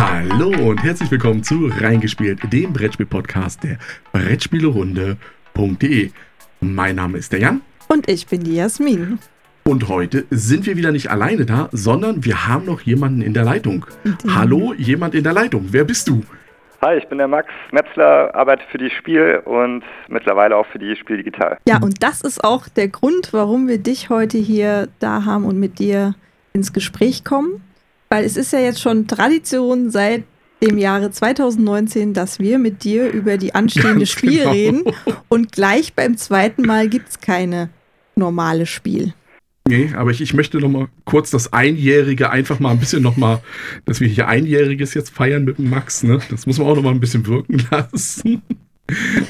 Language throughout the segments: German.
Hallo und herzlich willkommen zu Reingespielt, dem Brettspiel-Podcast der Brettspielerunde.de. Mein Name ist der Jan. Und ich bin die Jasmin. Und heute sind wir wieder nicht alleine da, sondern wir haben noch jemanden in der Leitung. Mhm. Hallo, jemand in der Leitung. Wer bist du? Hi, ich bin der Max Metzler, arbeite für die Spiel und mittlerweile auch für die Spiel Digital. Ja, und das ist auch der Grund, warum wir dich heute hier da haben und mit dir ins Gespräch kommen. Weil es ist ja jetzt schon Tradition seit dem Jahre 2019, dass wir mit dir über die anstehende Ganz Spiel genau. reden. Und gleich beim zweiten Mal gibt es keine normale Spiel. Nee, aber ich, ich möchte noch mal kurz das Einjährige einfach mal ein bisschen noch mal, dass wir hier Einjähriges jetzt feiern mit dem Max, ne? Das muss man auch noch mal ein bisschen wirken lassen.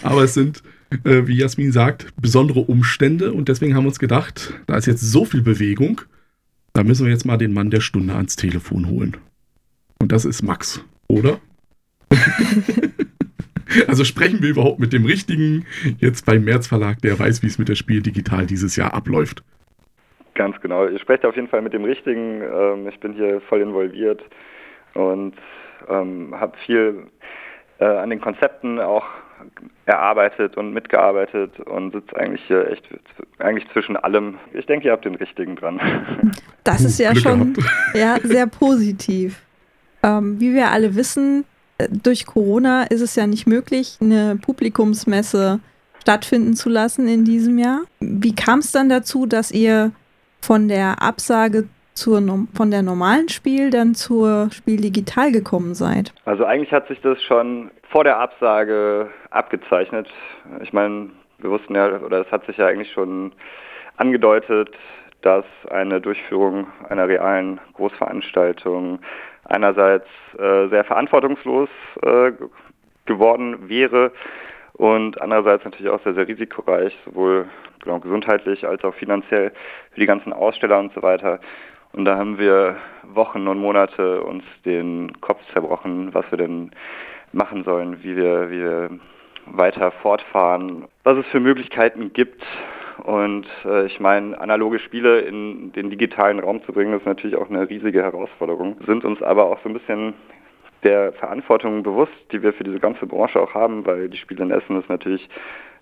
aber es sind, äh, wie Jasmin sagt, besondere Umstände und deswegen haben wir uns gedacht, da ist jetzt so viel Bewegung, da müssen wir jetzt mal den Mann der Stunde ans Telefon holen. Und das ist Max, oder? also sprechen wir überhaupt mit dem Richtigen jetzt beim März Verlag, der weiß, wie es mit der Spiel digital dieses Jahr abläuft. Ganz genau. Ihr sprecht auf jeden Fall mit dem Richtigen. Ähm, ich bin hier voll involviert und ähm, habe viel äh, an den Konzepten auch erarbeitet und mitgearbeitet und sitze eigentlich hier echt eigentlich zwischen allem. Ich denke, ihr habt den richtigen dran. Das ist ja Glück schon ja, sehr positiv. Ähm, wie wir alle wissen, äh, durch Corona ist es ja nicht möglich, eine Publikumsmesse stattfinden zu lassen in diesem Jahr. Wie kam es dann dazu, dass ihr von der Absage zur, von der normalen Spiel dann zur Spiel digital gekommen seid? Also eigentlich hat sich das schon vor der Absage abgezeichnet. Ich meine, wir wussten ja, oder es hat sich ja eigentlich schon angedeutet, dass eine Durchführung einer realen Großveranstaltung einerseits äh, sehr verantwortungslos äh, geworden wäre und andererseits natürlich auch sehr, sehr risikoreich, sowohl genau, gesundheitlich als auch finanziell für die ganzen Aussteller und so weiter. Und da haben wir Wochen und Monate uns den Kopf zerbrochen, was wir denn machen sollen, wie wir, wie wir weiter fortfahren, was es für Möglichkeiten gibt. Und äh, ich meine, analoge Spiele in den digitalen Raum zu bringen, ist natürlich auch eine riesige Herausforderung. Sind uns aber auch so ein bisschen der Verantwortung bewusst, die wir für diese ganze Branche auch haben, weil die Spiele in Essen ist natürlich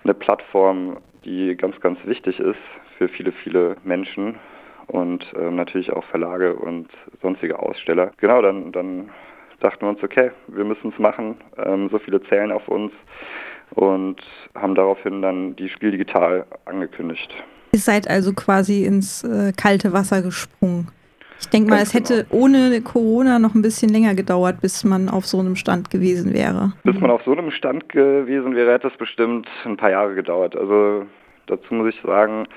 eine Plattform, die ganz, ganz wichtig ist für viele, viele Menschen und äh, natürlich auch Verlage und sonstige Aussteller. Genau, dann, dann dachten wir uns, okay, wir müssen es machen, ähm, so viele zählen auf uns und haben daraufhin dann die Spiel digital angekündigt. Ihr seid also quasi ins äh, kalte Wasser gesprungen. Ich denke mal, es hätte genau. ohne Corona noch ein bisschen länger gedauert, bis man auf so einem Stand gewesen wäre. Bis man auf so einem Stand gewesen wäre, hätte es bestimmt ein paar Jahre gedauert. Also dazu muss ich sagen,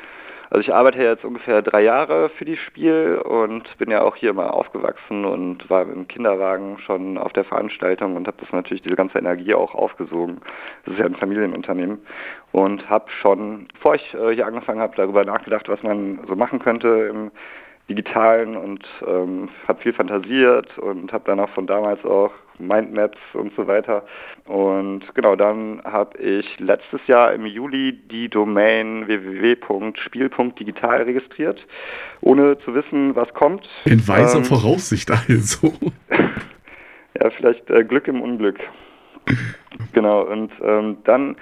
also ich arbeite jetzt ungefähr drei Jahre für die Spiel und bin ja auch hier mal aufgewachsen und war im Kinderwagen schon auf der Veranstaltung und habe das natürlich diese ganze Energie auch aufgesogen. Das ist ja ein Familienunternehmen und habe schon, bevor ich äh, hier angefangen habe, darüber nachgedacht, was man so machen könnte im Digitalen und ähm, habe viel fantasiert und habe dann auch von damals auch Mindmaps und so weiter. Und genau, dann habe ich letztes Jahr im Juli die Domain www.spiel.digital registriert, ohne zu wissen, was kommt. In weiser ähm, Voraussicht also. ja, vielleicht äh, Glück im Unglück. genau, und ähm, dann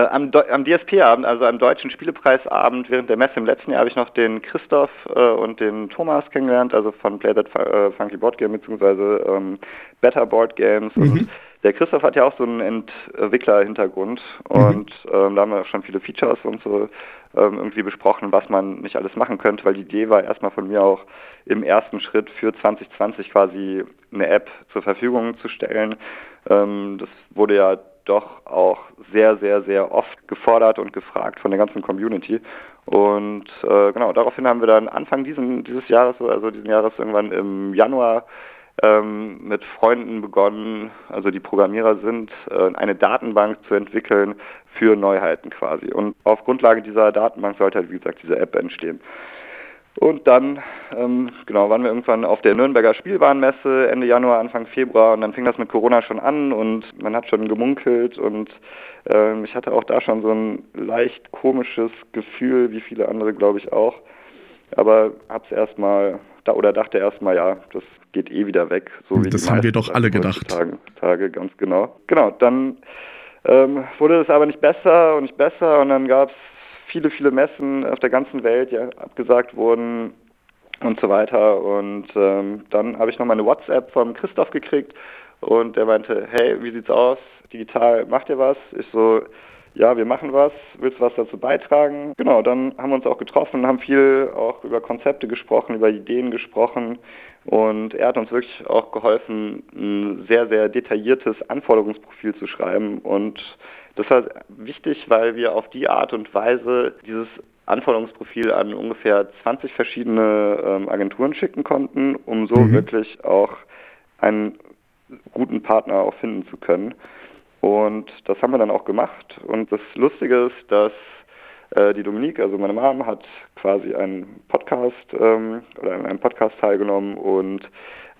am, am DSP-Abend, also am Deutschen Spielepreisabend während der Messe im letzten Jahr, habe ich noch den Christoph äh, und den Thomas kennengelernt, also von Play That äh, Funky Board Game bzw. Ähm, Better Board Games. Mhm. Und der Christoph hat ja auch so einen Entwickler-Hintergrund mhm. und ähm, da haben wir auch schon viele Features und so ähm, irgendwie besprochen, was man nicht alles machen könnte, weil die Idee war erstmal von mir auch im ersten Schritt für 2020 quasi eine App zur Verfügung zu stellen. Ähm, das wurde ja doch auch sehr, sehr, sehr oft gefordert und gefragt von der ganzen Community. Und äh, genau, daraufhin haben wir dann Anfang diesen, dieses Jahres, also diesen Jahres irgendwann im Januar, ähm, mit Freunden begonnen, also die Programmierer sind, äh, eine Datenbank zu entwickeln für Neuheiten quasi. Und auf Grundlage dieser Datenbank sollte halt, wie gesagt, diese App entstehen. Und dann, ähm, genau, waren wir irgendwann auf der Nürnberger Spielwarenmesse Ende Januar, Anfang Februar und dann fing das mit Corona schon an und man hat schon gemunkelt und ähm, ich hatte auch da schon so ein leicht komisches Gefühl, wie viele andere glaube ich auch, aber hab's erstmal da oder dachte erstmal, ja, das geht eh wieder weg. So wie das haben wir doch alle gedacht. Tage, Tage, ganz genau. Genau, dann ähm, wurde es aber nicht besser und nicht besser und dann gab es viele, viele Messen auf der ganzen Welt, die abgesagt wurden und so weiter. Und ähm, dann habe ich noch mal eine WhatsApp von Christoph gekriegt und der meinte, hey, wie sieht's aus? Digital, macht ihr was? Ich so, ja, wir machen was, willst du was dazu beitragen? Genau, dann haben wir uns auch getroffen, haben viel auch über Konzepte gesprochen, über Ideen gesprochen und er hat uns wirklich auch geholfen, ein sehr, sehr detailliertes Anforderungsprofil zu schreiben und das war wichtig, weil wir auf die Art und Weise dieses Anforderungsprofil an ungefähr 20 verschiedene ähm, Agenturen schicken konnten, um so mhm. wirklich auch einen guten Partner auch finden zu können. Und das haben wir dann auch gemacht. Und das Lustige ist, dass äh, die Dominique, also meine Mom, hat quasi einen Podcast ähm, oder an einem Podcast teilgenommen und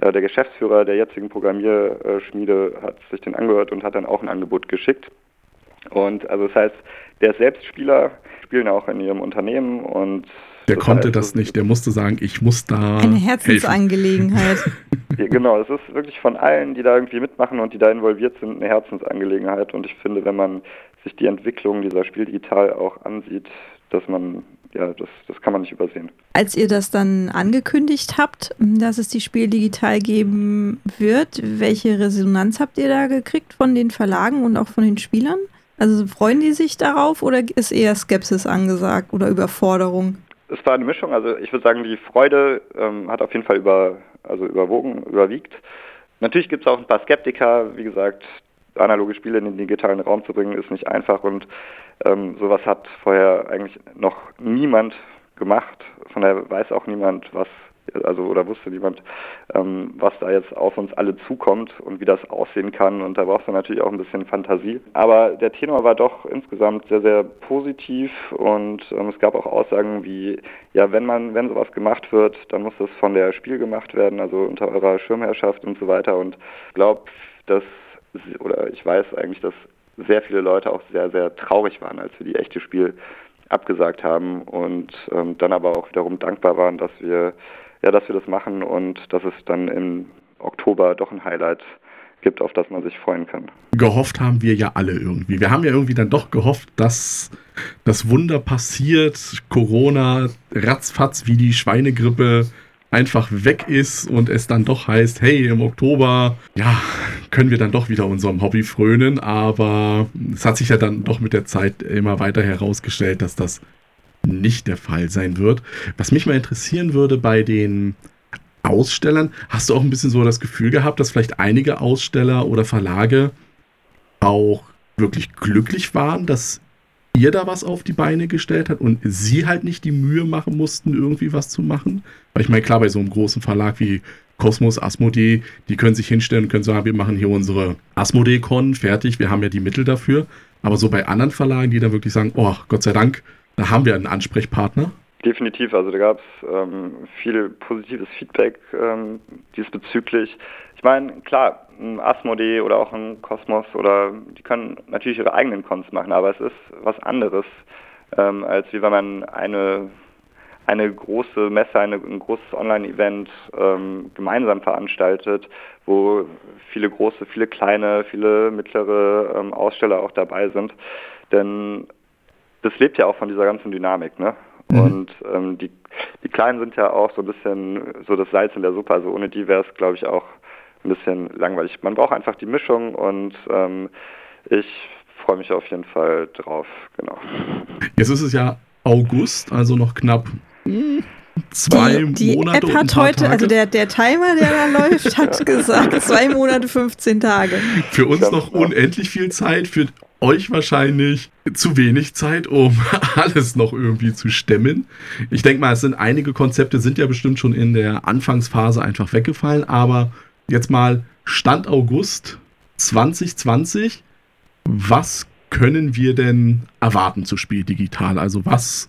äh, der Geschäftsführer der jetzigen Programmierschmiede hat sich den angehört und hat dann auch ein Angebot geschickt. Und also das heißt, der ist selbst Spieler, spielen auch in ihrem Unternehmen und der konnte das nicht, der musste sagen, ich muss da. Eine Herzensangelegenheit. ja, genau, es ist wirklich von allen, die da irgendwie mitmachen und die da involviert sind, eine Herzensangelegenheit. Und ich finde, wenn man sich die Entwicklung dieser Spiel digital auch ansieht, dass man, ja, das, das kann man nicht übersehen. Als ihr das dann angekündigt habt, dass es die Spiel digital geben wird, welche Resonanz habt ihr da gekriegt von den Verlagen und auch von den Spielern? Also freuen die sich darauf oder ist eher Skepsis angesagt oder Überforderung? Es war eine Mischung. Also ich würde sagen, die Freude ähm, hat auf jeden Fall über, also überwogen, überwiegt. Natürlich gibt es auch ein paar Skeptiker. Wie gesagt, analoge Spiele in den digitalen Raum zu bringen, ist nicht einfach und ähm, sowas hat vorher eigentlich noch niemand gemacht. Von daher weiß auch niemand, was also oder wusste niemand, ähm, was da jetzt auf uns alle zukommt und wie das aussehen kann. Und da brauchst du natürlich auch ein bisschen Fantasie. Aber der Tenor war doch insgesamt sehr, sehr positiv und ähm, es gab auch Aussagen wie, ja, wenn man, wenn sowas gemacht wird, dann muss das von der Spiel gemacht werden, also unter eurer Schirmherrschaft und so weiter. Und ich glaube, dass, oder ich weiß eigentlich, dass sehr viele Leute auch sehr, sehr traurig waren, als wir die echte Spiel abgesagt haben und ähm, dann aber auch wiederum dankbar waren, dass wir ja, dass wir das machen und dass es dann im Oktober doch ein Highlight gibt, auf das man sich freuen kann. Gehofft haben wir ja alle irgendwie. Wir haben ja irgendwie dann doch gehofft, dass das Wunder passiert, Corona ratzfatz wie die Schweinegrippe einfach weg ist und es dann doch heißt, hey, im Oktober, ja, können wir dann doch wieder unserem Hobby frönen, aber es hat sich ja dann doch mit der Zeit immer weiter herausgestellt, dass das nicht der Fall sein wird. Was mich mal interessieren würde bei den Ausstellern, hast du auch ein bisschen so das Gefühl gehabt, dass vielleicht einige Aussteller oder Verlage auch wirklich glücklich waren, dass ihr da was auf die Beine gestellt habt und sie halt nicht die Mühe machen mussten, irgendwie was zu machen? Weil ich meine, klar, bei so einem großen Verlag wie Cosmos, Asmodee, die können sich hinstellen und können sagen, wir machen hier unsere Asmodee-Con, fertig, wir haben ja die Mittel dafür. Aber so bei anderen Verlagen, die dann wirklich sagen, oh, Gott sei Dank, da haben wir einen Ansprechpartner. Definitiv, also da gab es ähm, viel positives Feedback ähm, diesbezüglich. Ich meine, klar, ein Asmodee oder auch ein Kosmos oder die können natürlich ihre eigenen Cons machen, aber es ist was anderes, ähm, als wie wenn man eine eine große Messe, eine, ein großes Online-Event ähm, gemeinsam veranstaltet, wo viele große, viele kleine, viele mittlere ähm, Aussteller auch dabei sind. Denn das lebt ja auch von dieser ganzen Dynamik, ne? Mhm. Und ähm, die, die Kleinen sind ja auch so ein bisschen so das Salz in der Suppe. Also ohne die wäre es, glaube ich, auch ein bisschen langweilig. Man braucht einfach die Mischung und ähm, ich freue mich auf jeden Fall drauf, genau. Jetzt ist es ja August, also noch knapp hm, zwei die, die Monate. Die App hat heute, Tage. also der, der Timer, der da läuft, hat gesagt, zwei Monate, 15 Tage. Für uns noch unendlich viel Zeit, für euch wahrscheinlich zu wenig Zeit, um alles noch irgendwie zu stemmen. Ich denke mal, es sind einige Konzepte, sind ja bestimmt schon in der Anfangsphase einfach weggefallen, aber jetzt mal Stand August 2020. Was können wir denn erwarten zu Spiel digital? Also was,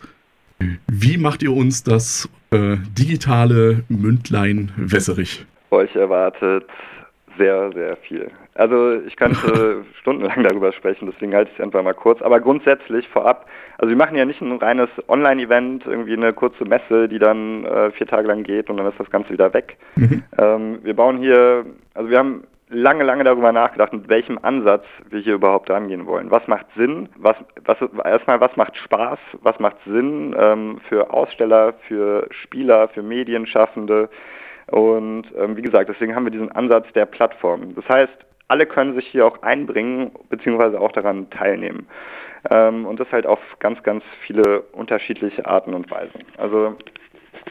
wie macht ihr uns das äh, digitale Mündlein wässerig? Euch erwartet Sehr, sehr viel. Also ich könnte stundenlang darüber sprechen, deswegen halte ich es einfach mal kurz. Aber grundsätzlich vorab, also wir machen ja nicht ein reines Online-Event, irgendwie eine kurze Messe, die dann äh, vier Tage lang geht und dann ist das Ganze wieder weg. Mhm. Ähm, wir bauen hier, also wir haben lange, lange darüber nachgedacht, mit welchem Ansatz wir hier überhaupt rangehen wollen. Was macht Sinn? Was, was erstmal, was macht Spaß? Was macht Sinn ähm, für Aussteller, für Spieler, für Medienschaffende? Und ähm, wie gesagt, deswegen haben wir diesen Ansatz der Plattform. Das heißt, alle können sich hier auch einbringen, beziehungsweise auch daran teilnehmen. Ähm, und das halt auf ganz, ganz viele unterschiedliche Arten und Weisen. Also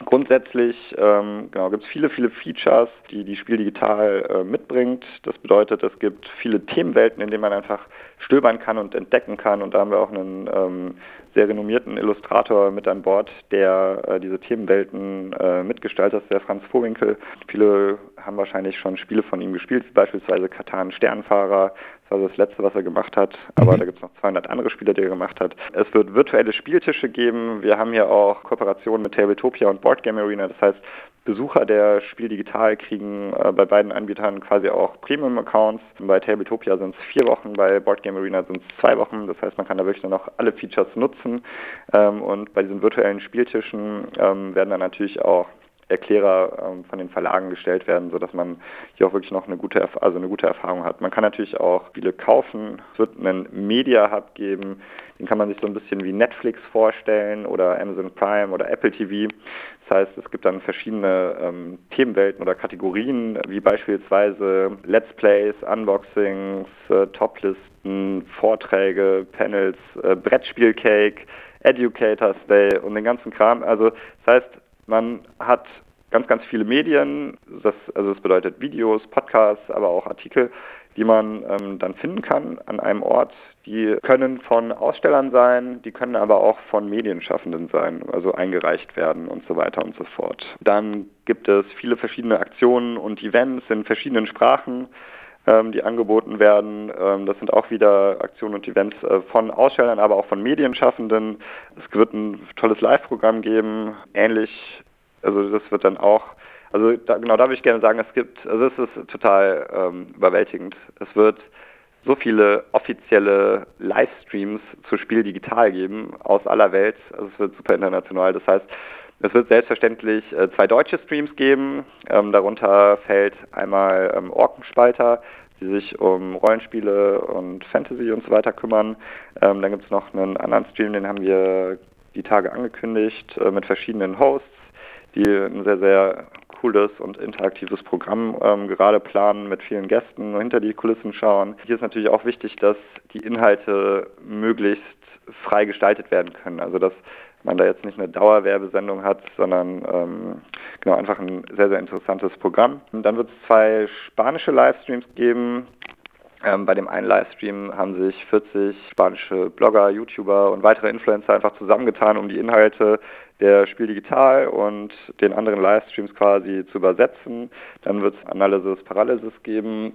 Grundsätzlich ähm, genau, gibt es viele, viele Features, die die Spiel digital äh, mitbringt. Das bedeutet, es gibt viele Themenwelten, in denen man einfach stöbern kann und entdecken kann. Und da haben wir auch einen ähm, sehr renommierten Illustrator mit an Bord, der äh, diese Themenwelten äh, mitgestaltet, der Franz Vorwinkel. Viele haben wahrscheinlich schon Spiele von ihm gespielt, wie beispielsweise Katan Sternfahrer, das war das letzte, was er gemacht hat. Aber mhm. da gibt es noch 200 andere Spiele, die er gemacht hat. Es wird virtuelle Spieltische geben. Wir haben hier auch Kooperationen mit Tabletopia und Boardgame Arena. Das heißt, Besucher der Spiel Digital kriegen äh, bei beiden Anbietern quasi auch Premium-Accounts. Bei Tabletopia sind es vier Wochen, bei Boardgame Arena sind es zwei Wochen. Das heißt, man kann da wirklich dann auch alle Features nutzen. Ähm, und bei diesen virtuellen Spieltischen ähm, werden dann natürlich auch Erklärer ähm, von den Verlagen gestellt werden, sodass man hier auch wirklich noch eine gute, also eine gute Erfahrung hat. Man kann natürlich auch Spiele kaufen. Es wird einen Media Hub geben, den kann man sich so ein bisschen wie Netflix vorstellen oder Amazon Prime oder Apple TV. Das heißt, es gibt dann verschiedene ähm, Themenwelten oder Kategorien, wie beispielsweise Let's Plays, Unboxings, äh, Toplisten, Vorträge, Panels, äh, Brettspielcake, Educators Day und den ganzen Kram. Also das heißt, man hat ganz, ganz viele Medien, das, also das bedeutet Videos, Podcasts, aber auch Artikel, die man ähm, dann finden kann an einem Ort. Die können von Ausstellern sein, die können aber auch von Medienschaffenden sein, also eingereicht werden und so weiter und so fort. Dann gibt es viele verschiedene Aktionen und Events in verschiedenen Sprachen die angeboten werden. Ähm, das sind auch wieder Aktionen und Events äh, von Ausstellern, aber auch von Medienschaffenden. Es wird ein tolles Live-Programm geben, ähnlich, also das wird dann auch, also da, genau da würde ich gerne sagen, es gibt, also es ist total ähm, überwältigend. Es wird so viele offizielle Livestreams zu Spiel digital geben aus aller Welt. Also es wird super international. Das heißt, es wird selbstverständlich äh, zwei deutsche Streams geben. Ähm, darunter fällt einmal ähm, Orkenspalter, die sich um Rollenspiele und Fantasy und so weiter kümmern. Ähm, dann gibt es noch einen anderen Stream, den haben wir die Tage angekündigt, äh, mit verschiedenen Hosts, die ein sehr, sehr cooles und interaktives Programm ähm, gerade planen, mit vielen Gästen hinter die Kulissen schauen. Hier ist natürlich auch wichtig, dass die Inhalte möglichst frei gestaltet werden können. Also dass man da jetzt nicht eine Dauerwerbesendung hat, sondern ähm, genau einfach ein sehr, sehr interessantes Programm. Und dann wird es zwei spanische Livestreams geben. Ähm, bei dem einen Livestream haben sich 40 spanische Blogger, YouTuber und weitere Influencer einfach zusammengetan, um die Inhalte der Spiel Digital und den anderen Livestreams quasi zu übersetzen. Dann wird es Analysis Paralysis geben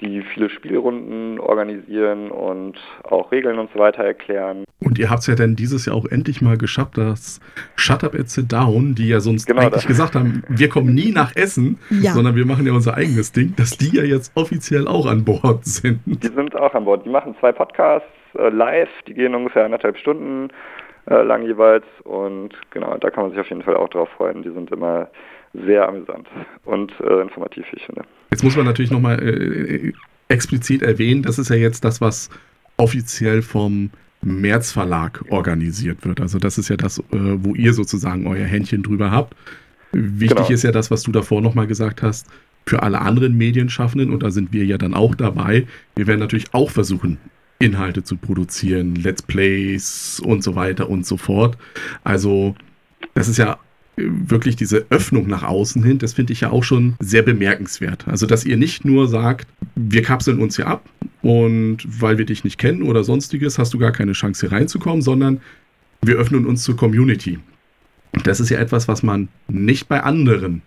die viele Spielrunden organisieren und auch Regeln und so weiter erklären. Und ihr habt es ja dann dieses Jahr auch endlich mal geschafft, dass Shut Up and Sit Down, die ja sonst genau eigentlich das. gesagt haben, wir kommen nie nach Essen, ja. sondern wir machen ja unser eigenes Ding, dass die ja jetzt offiziell auch an Bord sind. Die sind auch an Bord. Die machen zwei Podcasts äh, live, die gehen ungefähr anderthalb Stunden äh, lang jeweils und genau, da kann man sich auf jeden Fall auch drauf freuen. Die sind immer sehr amüsant und äh, informativ, ich finde. Jetzt muss man natürlich nochmal äh, explizit erwähnen, das ist ja jetzt das, was offiziell vom März Verlag organisiert wird. Also das ist ja das, äh, wo ihr sozusagen euer Händchen drüber habt. Wichtig genau. ist ja das, was du davor nochmal gesagt hast, für alle anderen Medienschaffenden, und da sind wir ja dann auch dabei, wir werden natürlich auch versuchen, Inhalte zu produzieren, Let's Plays und so weiter und so fort. Also das ist ja wirklich diese Öffnung nach außen hin, das finde ich ja auch schon sehr bemerkenswert. Also, dass ihr nicht nur sagt, wir kapseln uns hier ab und weil wir dich nicht kennen oder sonstiges, hast du gar keine Chance hier reinzukommen, sondern wir öffnen uns zur Community. Das ist ja etwas, was man nicht bei anderen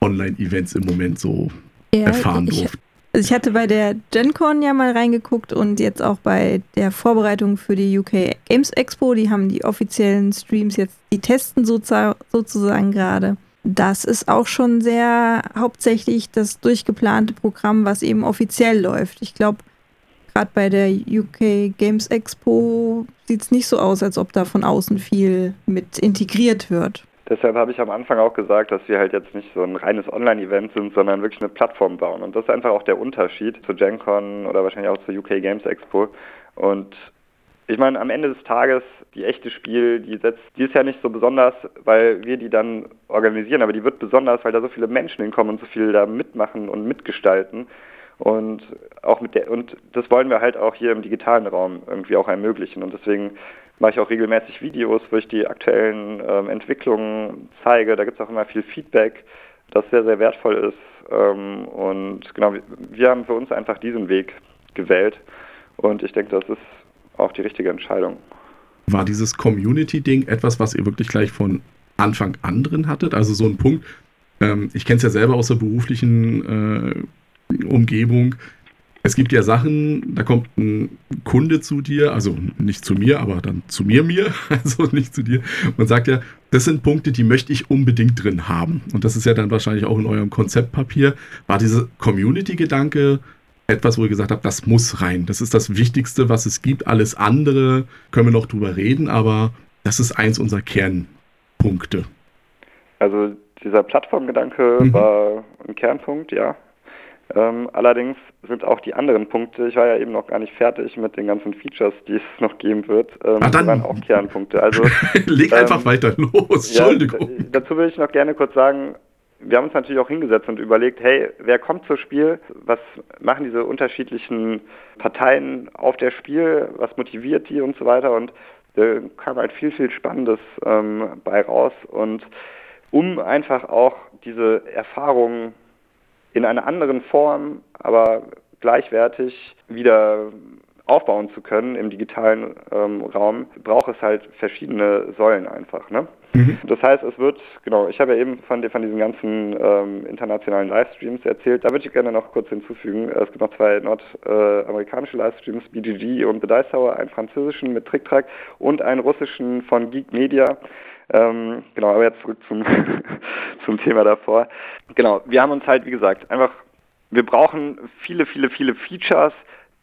Online-Events im Moment so ja, erfahren durfte. Also ich hatte bei der GenCon ja mal reingeguckt und jetzt auch bei der Vorbereitung für die UK Games Expo. Die haben die offiziellen Streams jetzt, die testen sozusagen gerade. das ist auch schon sehr hauptsächlich das durchgeplante Programm, was eben offiziell läuft. Ich glaube, gerade bei der UK Games Expo sieht es nicht so aus, als ob da von außen viel mit integriert wird. Deshalb habe ich am Anfang auch gesagt, dass wir halt jetzt nicht so ein reines Online-Event sind, sondern wirklich eine Plattform bauen. Und das ist einfach auch der Unterschied zu GenCon oder wahrscheinlich auch zur UK Games Expo. Und ich meine, am Ende des Tages, die echte Spiel, die setzt, die ist ja nicht so besonders, weil wir die dann organisieren, aber die wird besonders, weil da so viele Menschen hinkommen und so viel da mitmachen und mitgestalten. Und auch mit der, und das wollen wir halt auch hier im digitalen Raum irgendwie auch ermöglichen. Und deswegen mache ich auch regelmäßig Videos, wo ich die aktuellen ähm, Entwicklungen zeige. Da gibt es auch immer viel Feedback, das sehr, sehr wertvoll ist. Ähm, und genau, wir, haben für uns einfach diesen Weg gewählt. Und ich denke, das ist auch die richtige Entscheidung. War dieses Community-Ding etwas, was ihr wirklich gleich von Anfang an drin hattet? Also so ein Punkt, ähm, ich kenne es ja selber aus der beruflichen äh, Umgebung. Es gibt ja Sachen, da kommt ein Kunde zu dir, also nicht zu mir, aber dann zu mir, mir, also nicht zu dir, und sagt ja, das sind Punkte, die möchte ich unbedingt drin haben. Und das ist ja dann wahrscheinlich auch in eurem Konzeptpapier. War dieser Community-Gedanke etwas, wo ihr gesagt habt, das muss rein. Das ist das Wichtigste, was es gibt. Alles andere können wir noch drüber reden, aber das ist eins unserer Kernpunkte. Also dieser Plattformgedanke mhm. war ein Kernpunkt, ja. Ähm, allerdings sind auch die anderen Punkte, ich war ja eben noch gar nicht fertig mit den ganzen Features, die es noch geben wird, ähm, ah, dann, waren auch Kernpunkte. Also, Leg ähm, einfach weiter los, Entschuldigung. Ja, dazu will ich noch gerne kurz sagen, wir haben uns natürlich auch hingesetzt und überlegt, hey, wer kommt zur Spiel? Was machen diese unterschiedlichen Parteien auf der Spiel? Was motiviert die und so weiter? Und da kam halt viel, viel Spannendes ähm, bei raus. Und um einfach auch diese Erfahrungen in einer anderen Form, aber gleichwertig wieder aufbauen zu können im digitalen ähm, Raum, braucht es halt verschiedene Säulen einfach. Ne? Mhm. Das heißt, es wird, genau, ich habe ja eben von, von diesen ganzen ähm, internationalen Livestreams erzählt, da würde ich gerne noch kurz hinzufügen, es gibt noch zwei nordamerikanische Livestreams, BGG und The Dice Tower, einen französischen mit Tricktrack und einen russischen von Geek Media. Ähm, genau, aber jetzt zurück zum, zum Thema davor. Genau, wir haben uns halt, wie gesagt, einfach, wir brauchen viele, viele, viele Features,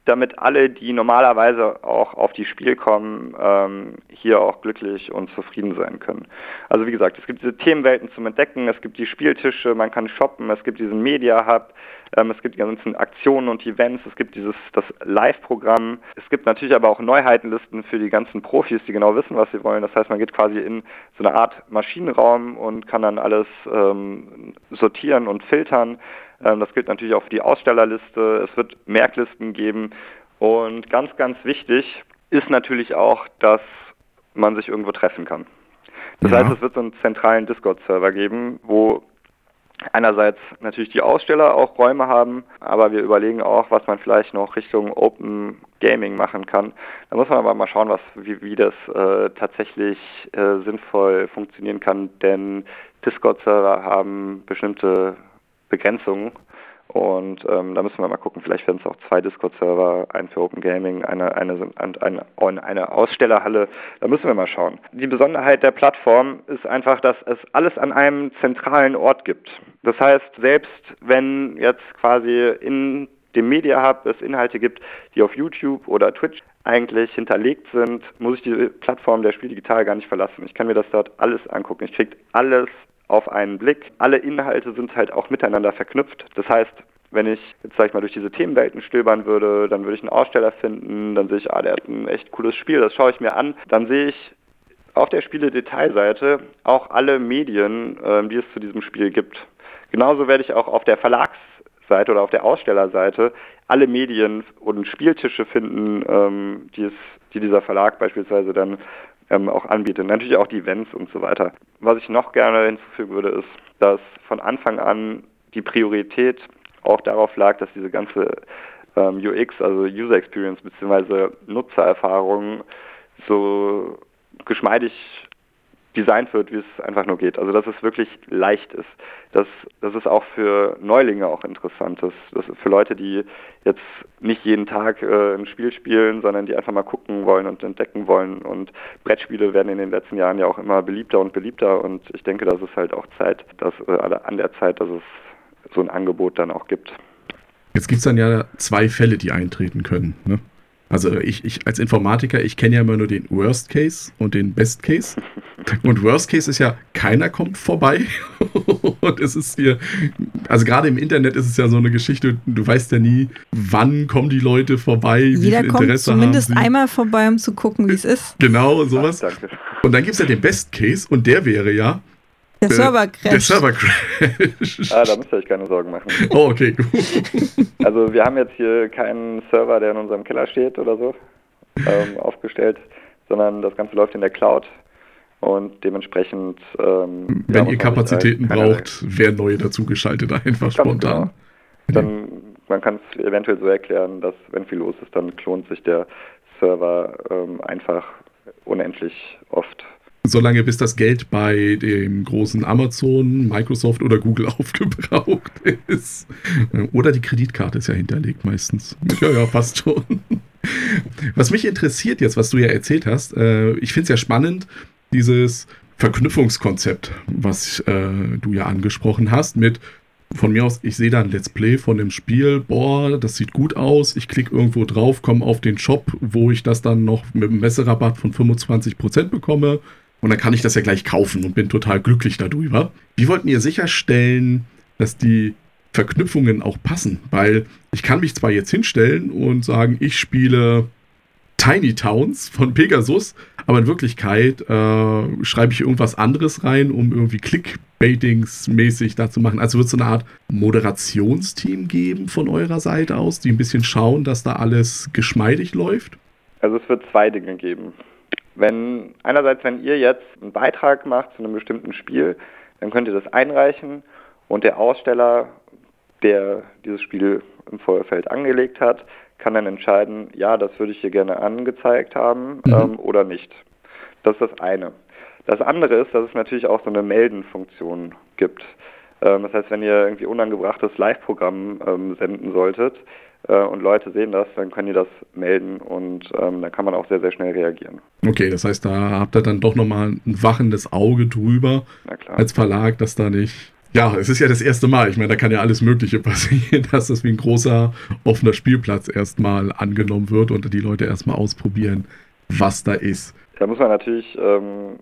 damit alle, die normalerweise auch auf die Spiel kommen, ähm, hier auch glücklich und zufrieden sein können. Also wie gesagt, es gibt diese Themenwelten zum Entdecken, es gibt die Spieltische, man kann shoppen, es gibt diesen Media Hub, ähm, es gibt die ganzen Aktionen und Events, es gibt dieses das Live-Programm, es gibt natürlich aber auch Neuheitenlisten für die ganzen Profis, die genau wissen, was sie wollen. Das heißt, man geht quasi in so eine Art Maschinenraum und kann dann alles ähm, sortieren und filtern. Ähm, das gilt natürlich auch für die Ausstellerliste. Es wird Merklisten geben. Und ganz, ganz wichtig ist natürlich auch, dass man sich irgendwo treffen kann. Das ja. heißt, es wird so einen zentralen Discord-Server geben, wo einerseits natürlich die Aussteller auch Räume haben, aber wir überlegen auch, was man vielleicht noch Richtung Open Gaming machen kann. Da muss man aber mal schauen, was, wie, wie das äh, tatsächlich äh, sinnvoll funktionieren kann, denn Discord-Server haben bestimmte Begrenzungen. Und ähm, da müssen wir mal gucken, vielleicht werden es auch zwei Discord-Server, ein für Open Gaming, eine, eine, eine, eine Ausstellerhalle. Da müssen wir mal schauen. Die Besonderheit der Plattform ist einfach, dass es alles an einem zentralen Ort gibt. Das heißt, selbst wenn jetzt quasi in dem Media Hub es Inhalte gibt, die auf YouTube oder Twitch eigentlich hinterlegt sind, muss ich die Plattform der Spiel Digital gar nicht verlassen. Ich kann mir das dort alles angucken. Ich kriege alles auf einen Blick. Alle Inhalte sind halt auch miteinander verknüpft. Das heißt, wenn ich jetzt sag ich mal durch diese Themenwelten stöbern würde, dann würde ich einen Aussteller finden, dann sehe ich, ah, der hat ein echt cooles Spiel, das schaue ich mir an. Dann sehe ich auf der Spiele-Detailseite auch alle Medien, äh, die es zu diesem Spiel gibt. Genauso werde ich auch auf der Verlagsseite oder auf der Ausstellerseite alle Medien und Spieltische finden, ähm, die, es, die dieser Verlag beispielsweise dann ähm, auch anbietet. Natürlich auch die Events und so weiter. Was ich noch gerne hinzufügen würde, ist, dass von Anfang an die Priorität auch darauf lag, dass diese ganze ähm, UX, also User Experience bzw. Nutzererfahrung so geschmeidig designt wird, wie es einfach nur geht. Also dass es wirklich leicht ist. Dass, dass es auch für Neulinge auch interessant ist. Dass für Leute, die jetzt nicht jeden Tag äh, ein Spiel spielen, sondern die einfach mal gucken wollen und entdecken wollen. Und Brettspiele werden in den letzten Jahren ja auch immer beliebter und beliebter. Und ich denke, dass es halt auch Zeit, dass äh, an der Zeit, dass es so ein Angebot dann auch gibt. Jetzt gibt es dann ja zwei Fälle, die eintreten können. Ne? Also ich, ich als Informatiker, ich kenne ja immer nur den Worst Case und den Best Case. Und Worst Case ist ja, keiner kommt vorbei. und es ist hier, also gerade im Internet ist es ja so eine Geschichte, du weißt ja nie, wann kommen die Leute vorbei, Jeder wie viel kommt Interesse zumindest haben einmal vorbei, um zu gucken, wie es ist. Genau, sowas. Ach, und dann gibt es ja den Best Case und der wäre ja, der Server crash. Der Server crash. Ah, da müsst ihr euch keine Sorgen machen. Oh, okay. also wir haben jetzt hier keinen Server, der in unserem Keller steht oder so, ähm, aufgestellt, sondern das Ganze läuft in der Cloud. Und dementsprechend. Ähm, Wenn ihr Kapazitäten braucht, werden neue dazugeschaltet, einfach spontan. Genau. Dann, man kann es eventuell so erklären, dass wenn viel los ist, dann klont sich der Server ähm, einfach unendlich oft solange bis das Geld bei dem großen Amazon, Microsoft oder Google aufgebraucht ist. Oder die Kreditkarte ist ja hinterlegt meistens. Ja, ja, passt schon. Was mich interessiert jetzt, was du ja erzählt hast, äh, ich finde es ja spannend, dieses Verknüpfungskonzept, was äh, du ja angesprochen hast, mit von mir aus, ich sehe da ein Let's Play von dem Spiel, boah, das sieht gut aus, ich klicke irgendwo drauf, komme auf den Shop, wo ich das dann noch mit einem Messerabatt von 25% bekomme und dann kann ich das ja gleich kaufen und bin total glücklich darüber. Wie wollten ihr sicherstellen, dass die Verknüpfungen auch passen? Weil ich kann mich zwar jetzt hinstellen und sagen, ich spiele Tiny Towns von Pegasus, aber in Wirklichkeit äh, schreibe ich irgendwas anderes rein, um irgendwie Clickbaitings-mäßig da zu machen. Also wird es so eine Art Moderationsteam geben von eurer Seite aus, die ein bisschen schauen, dass da alles geschmeidig läuft? Also es wird zwei Dinge geben. Wenn einerseits, wenn ihr jetzt einen Beitrag macht zu einem bestimmten Spiel, dann könnt ihr das einreichen und der Aussteller, der dieses Spiel im Vorfeld angelegt hat, kann dann entscheiden, ja, das würde ich hier gerne angezeigt haben mhm. ähm, oder nicht. Das ist das eine. Das andere ist, dass es natürlich auch so eine Melden-Funktion gibt. Ähm, das heißt, wenn ihr irgendwie unangebrachtes Live-Programm ähm, senden solltet, und Leute sehen das, dann können die das melden und ähm, dann kann man auch sehr, sehr schnell reagieren. Okay, das heißt, da habt ihr dann doch nochmal ein wachendes Auge drüber als Verlag, dass da nicht. Ja, es ist ja das erste Mal. Ich meine, da kann ja alles Mögliche passieren, dass das wie ein großer offener Spielplatz erstmal angenommen wird und die Leute erstmal ausprobieren, was da ist. Da muss man natürlich, ähm,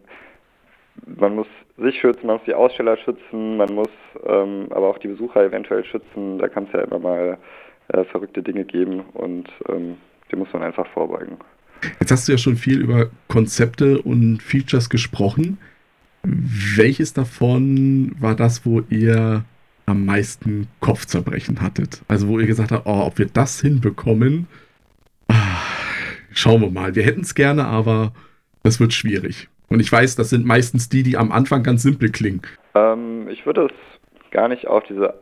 man muss sich schützen, man muss die Aussteller schützen, man muss ähm, aber auch die Besucher eventuell schützen. Da kann es ja immer mal äh, verrückte Dinge geben und ähm, dem muss man einfach vorbeugen. Jetzt hast du ja schon viel über Konzepte und Features gesprochen. Welches davon war das, wo ihr am meisten Kopfzerbrechen hattet? Also wo ihr gesagt habt, oh, ob wir das hinbekommen, ah, schauen wir mal. Wir hätten es gerne, aber das wird schwierig. Und ich weiß, das sind meistens die, die am Anfang ganz simpel klingen. Ähm, ich würde es gar nicht auf diese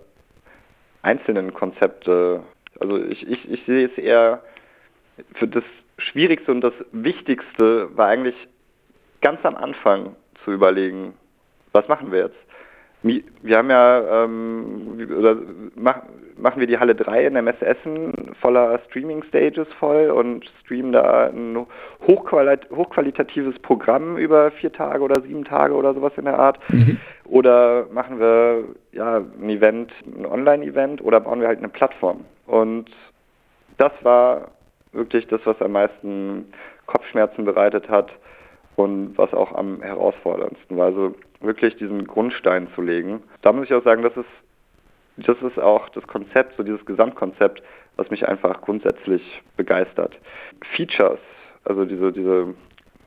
einzelnen Konzepte also ich, ich, ich sehe es eher für das Schwierigste und das Wichtigste war eigentlich ganz am Anfang zu überlegen, was machen wir jetzt? Wir haben ja, ähm, oder mach, machen wir die Halle 3 in der Messe Essen voller Streaming-Stages voll und streamen da ein hochqualit hochqualitatives Programm über vier Tage oder sieben Tage oder sowas in der Art. Mhm. Oder machen wir ja ein Event, ein Online-Event oder bauen wir halt eine Plattform. Und das war wirklich das, was am meisten Kopfschmerzen bereitet hat und was auch am herausforderndsten war. Also wirklich diesen Grundstein zu legen. Da muss ich auch sagen, das ist, das ist auch das Konzept, so dieses Gesamtkonzept, was mich einfach grundsätzlich begeistert. Features, also diese, diese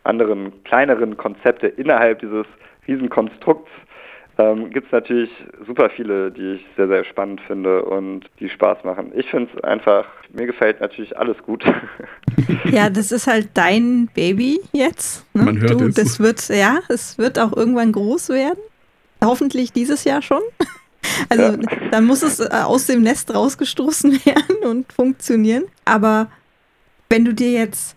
anderen kleineren Konzepte innerhalb dieses Riesenkonstrukts, ähm, gibt es natürlich super viele, die ich sehr, sehr spannend finde und die Spaß machen. Ich finde es einfach, mir gefällt natürlich alles gut. Ja, das ist halt dein Baby jetzt. Ne? Man hört du, es. Das wird, ja, es wird auch irgendwann groß werden. Hoffentlich dieses Jahr schon. Also ja. dann muss es äh, aus dem Nest rausgestoßen werden und funktionieren. Aber wenn du dir jetzt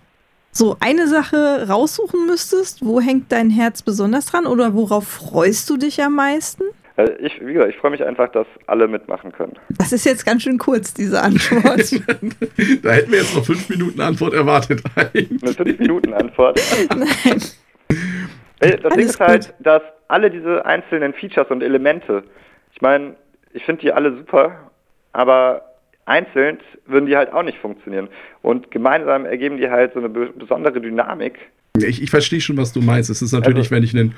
so eine Sache raussuchen müsstest, wo hängt dein Herz besonders dran oder worauf freust du dich am meisten? Äh, ich, wie gesagt, ich freue mich einfach, dass alle mitmachen können. Das ist jetzt ganz schön kurz, diese Antwort. da hätten wir jetzt noch fünf Minuten Antwort erwartet. Eigentlich. Eine fünf Minuten Antwort. Nein. Das Alles Ding ist halt, gut. dass alle diese einzelnen Features und Elemente, ich meine, ich finde die alle super, aber einzeln würden die halt auch nicht funktionieren. Und gemeinsam ergeben die halt so eine besondere Dynamik. Ich, ich verstehe schon, was du meinst. Es ist natürlich, also, wenn ich einen,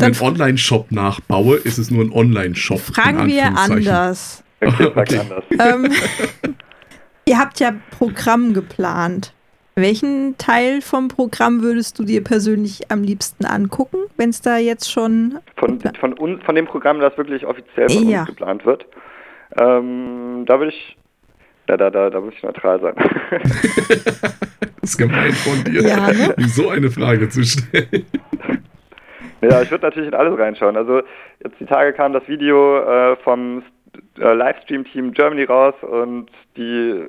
einen Online-Shop nachbaue, ist es nur ein Online-Shop. Fragen wir anders. Okay, anders. ähm, ihr habt ja Programm geplant. Welchen Teil vom Programm würdest du dir persönlich am liebsten angucken, wenn es da jetzt schon. Von, von, uns, von dem Programm, das wirklich offiziell von ja. uns geplant wird. Ähm, da würde ich. Ja, da, da, da muss ich neutral sein. das ist gemein von dir, ja, ne? so eine Frage zu stellen. Ja, ich würde natürlich in alles reinschauen. Also jetzt die Tage kam das Video äh, vom äh, Livestream-Team Germany raus und die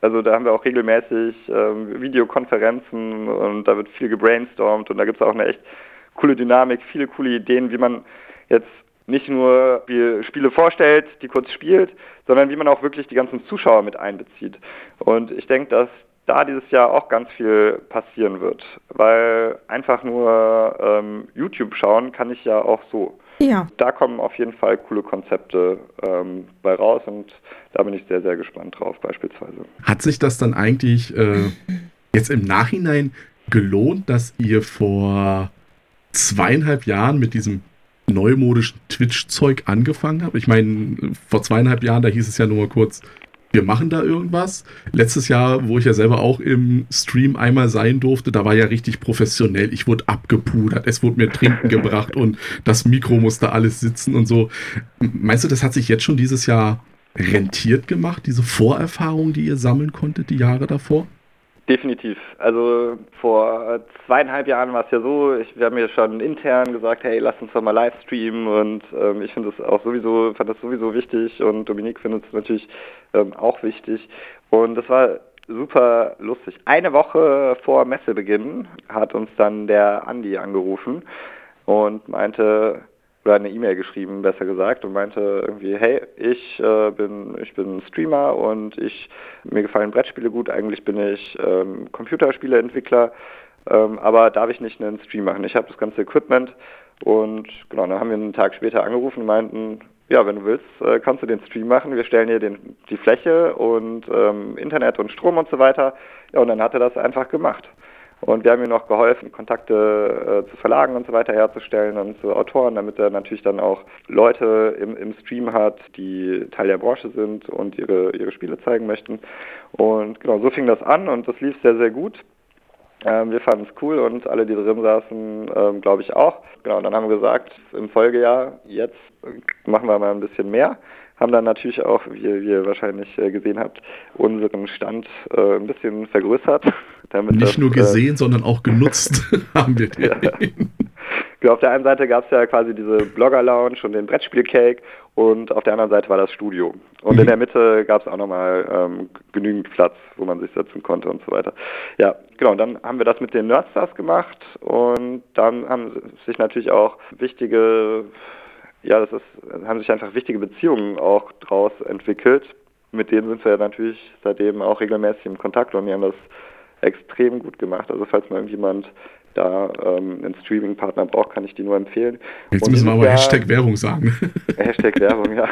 also da haben wir auch regelmäßig ähm, Videokonferenzen und da wird viel gebrainstormt und da gibt es auch eine echt coole Dynamik, viele coole Ideen, wie man jetzt nicht nur Spiele vorstellt, die kurz spielt, sondern wie man auch wirklich die ganzen Zuschauer mit einbezieht. Und ich denke, dass da dieses Jahr auch ganz viel passieren wird, weil einfach nur ähm, YouTube schauen kann ich ja auch so. Ja. Da kommen auf jeden Fall coole Konzepte ähm, bei raus und da bin ich sehr, sehr gespannt drauf beispielsweise. Hat sich das dann eigentlich äh, jetzt im Nachhinein gelohnt, dass ihr vor zweieinhalb Jahren mit diesem neumodischen Twitch-Zeug angefangen habt? Ich meine, vor zweieinhalb Jahren, da hieß es ja nur mal kurz, wir machen da irgendwas. Letztes Jahr, wo ich ja selber auch im Stream einmal sein durfte, da war ja richtig professionell. Ich wurde abgepudert, es wurde mir Trinken gebracht und das Mikro musste alles sitzen und so. Meinst du, das hat sich jetzt schon dieses Jahr rentiert gemacht, diese Vorerfahrung, die ihr sammeln konntet, die Jahre davor? Definitiv. Also vor zweieinhalb Jahren war es ja so, ich, wir haben ja schon intern gesagt, hey, lass uns doch mal live streamen und ähm, ich finde das auch sowieso, fand das sowieso wichtig und Dominique findet es natürlich ähm, auch wichtig. Und das war super lustig. Eine Woche vor Messebeginn hat uns dann der Andi angerufen und meinte, oder eine E-Mail geschrieben, besser gesagt, und meinte irgendwie, hey, ich äh, bin ich bin Streamer und ich mir gefallen Brettspiele gut, eigentlich bin ich ähm, Computerspieleentwickler, ähm, aber darf ich nicht einen Stream machen? Ich habe das ganze Equipment und genau, dann haben wir einen Tag später angerufen und meinten, ja, wenn du willst, äh, kannst du den Stream machen. Wir stellen dir den, die Fläche und ähm, Internet und Strom und so weiter. Ja, und dann hat er das einfach gemacht. Und wir haben ihm noch geholfen, Kontakte äh, zu Verlagen und so weiter herzustellen und zu Autoren, damit er natürlich dann auch Leute im, im Stream hat, die Teil der Branche sind und ihre, ihre Spiele zeigen möchten. Und genau, so fing das an und das lief sehr, sehr gut. Ähm, wir fanden es cool und alle, die drin saßen, ähm, glaube ich auch. Genau, dann haben wir gesagt, im Folgejahr, jetzt machen wir mal ein bisschen mehr haben dann natürlich auch, wie, wie ihr wahrscheinlich äh, gesehen habt, unseren Stand äh, ein bisschen vergrößert. Nicht das, nur äh, gesehen, äh, sondern auch genutzt haben wir den. Ja. Genau, auf der einen Seite gab es ja quasi diese Blogger-Lounge und den Brettspiel-Cake und auf der anderen Seite war das Studio. Und mhm. in der Mitte gab es auch nochmal ähm, genügend Platz, wo man sich setzen konnte und so weiter. Ja, genau, und dann haben wir das mit den Nerdstars gemacht und dann haben sich natürlich auch wichtige ja, das ist, haben sich einfach wichtige Beziehungen auch daraus entwickelt. Mit denen sind wir natürlich seitdem auch regelmäßig im Kontakt und die haben das extrem gut gemacht. Also falls mal irgendjemand da ähm, einen Streaming-Partner braucht, kann ich die nur empfehlen. Jetzt und müssen wir aber Jahr, Hashtag Werbung sagen. Hashtag Werbung, ja.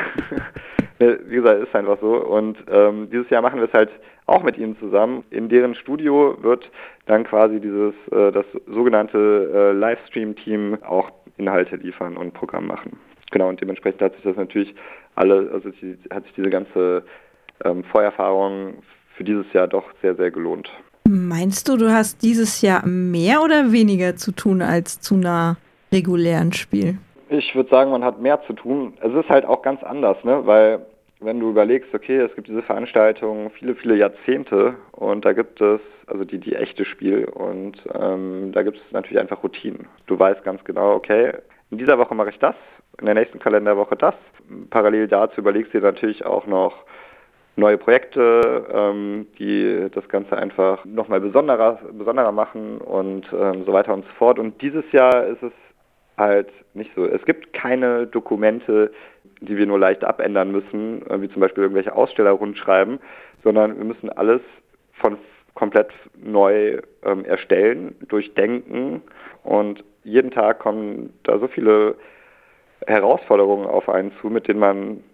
Wie gesagt, ist einfach so. Und ähm, dieses Jahr machen wir es halt auch mit ihnen zusammen. In deren Studio wird dann quasi dieses, äh, das sogenannte äh, Livestream-Team auch Inhalte liefern und Programm machen. Genau, und dementsprechend hat sich das natürlich alle, also die, hat sich diese ganze ähm, Vorerfahrung für dieses Jahr doch sehr, sehr gelohnt. Meinst du, du hast dieses Jahr mehr oder weniger zu tun als zu einer regulären Spiel? Ich würde sagen, man hat mehr zu tun. Es ist halt auch ganz anders, ne? weil wenn du überlegst, okay, es gibt diese Veranstaltung viele, viele Jahrzehnte und da gibt es also die, die echte Spiel und ähm, da gibt es natürlich einfach Routinen. Du weißt ganz genau, okay, in dieser Woche mache ich das, in der nächsten Kalenderwoche das. Parallel dazu überlegst du dir natürlich auch noch neue Projekte, ähm, die das Ganze einfach nochmal besonderer, besonderer machen und ähm, so weiter und so fort. Und dieses Jahr ist es halt nicht so. Es gibt keine Dokumente, die wir nur leicht abändern müssen, äh, wie zum Beispiel irgendwelche Aussteller rundschreiben, sondern wir müssen alles von komplett neu ähm, erstellen, durchdenken und jeden Tag kommen da so viele Herausforderungen auf einen zu, mit denen man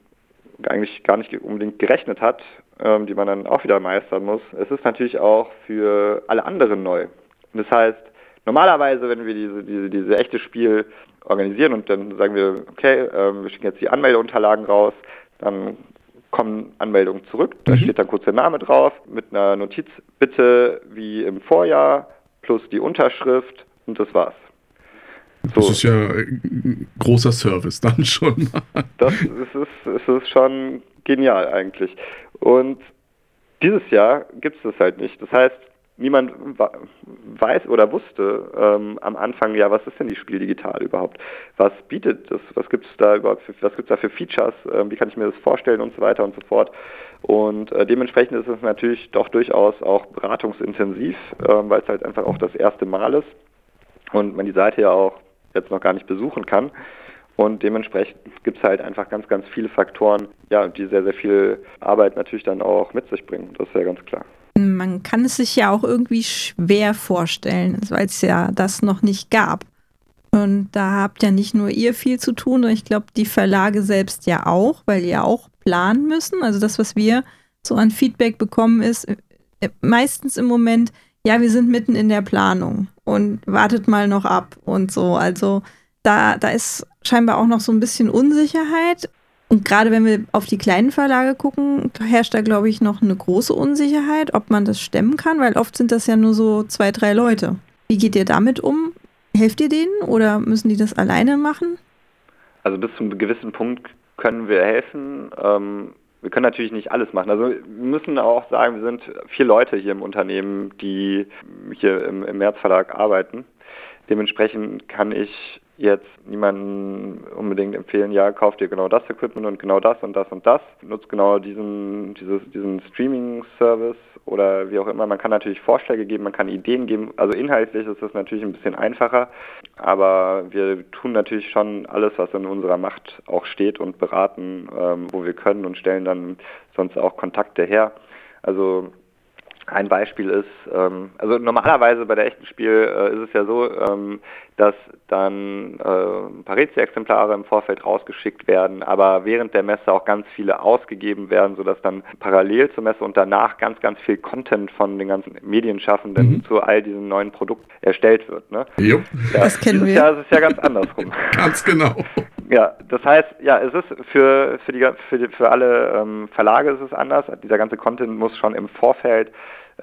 eigentlich gar nicht unbedingt gerechnet hat, ähm, die man dann auch wieder meistern muss. Es ist natürlich auch für alle anderen neu. das heißt, normalerweise, wenn wir diese, diese, diese echte Spiel organisieren und dann sagen wir, okay, ähm, wir schicken jetzt die Anmeldeunterlagen raus, dann kommen Anmeldungen zurück, da mhm. steht dann kurz der Name drauf, mit einer Notiz, bitte wie im Vorjahr, plus die Unterschrift und das war's. So. Das ist ja ein großer Service dann schon. das ist, ist, ist schon genial eigentlich. Und dieses Jahr gibt es das halt nicht. Das heißt, niemand weiß oder wusste ähm, am Anfang, ja, was ist denn die Spiel digital überhaupt? Was bietet das? Was gibt es da überhaupt für, was gibt's da für Features? Ähm, wie kann ich mir das vorstellen und so weiter und so fort? Und äh, dementsprechend ist es natürlich doch durchaus auch beratungsintensiv, äh, weil es halt einfach auch das erste Mal ist und man die Seite ja auch jetzt noch gar nicht besuchen kann. Und dementsprechend gibt es halt einfach ganz, ganz viele Faktoren, ja, die sehr, sehr viel Arbeit natürlich dann auch mit sich bringen. Das ist ja ganz klar. Man kann es sich ja auch irgendwie schwer vorstellen, weil es ja das noch nicht gab. Und da habt ja nicht nur ihr viel zu tun, sondern ich glaube, die Verlage selbst ja auch, weil ihr auch planen müssen. Also das, was wir so an Feedback bekommen, ist äh, meistens im Moment, ja, wir sind mitten in der Planung und wartet mal noch ab und so. Also da, da ist scheinbar auch noch so ein bisschen Unsicherheit. Und gerade wenn wir auf die kleinen Verlage gucken, herrscht da, glaube ich, noch eine große Unsicherheit, ob man das stemmen kann, weil oft sind das ja nur so zwei, drei Leute. Wie geht ihr damit um? Helft ihr denen oder müssen die das alleine machen? Also bis zu einem gewissen Punkt können wir helfen. Ähm, wir können natürlich nicht alles machen. Also wir müssen auch sagen, wir sind vier Leute hier im Unternehmen, die hier im, im März Verlag arbeiten. Dementsprechend kann ich jetzt niemanden unbedingt empfehlen, ja, kauf dir genau das Equipment und genau das und das und das, nutzt genau diesen, dieses, diesen Streaming-Service oder wie auch immer. Man kann natürlich Vorschläge geben, man kann Ideen geben. Also inhaltlich ist das natürlich ein bisschen einfacher, aber wir tun natürlich schon alles, was in unserer Macht auch steht und beraten, ähm, wo wir können und stellen dann sonst auch Kontakte her. Also ein Beispiel ist, ähm, also normalerweise bei der echten Spiel äh, ist es ja so, ähm, dass dann äh, Parezi-Exemplare im Vorfeld rausgeschickt werden, aber während der Messe auch ganz viele ausgegeben werden, sodass dann parallel zur Messe und danach ganz, ganz viel Content von den ganzen Medienschaffenden mhm. zu all diesen neuen Produkten erstellt wird. Ne? Jo. Ja, das kennen wir. Ja, es ist ja ganz andersrum. ganz genau. Ja, das heißt, ja, es ist für, für, die, für, die, für alle ähm, Verlage ist es anders. Dieser ganze Content muss schon im Vorfeld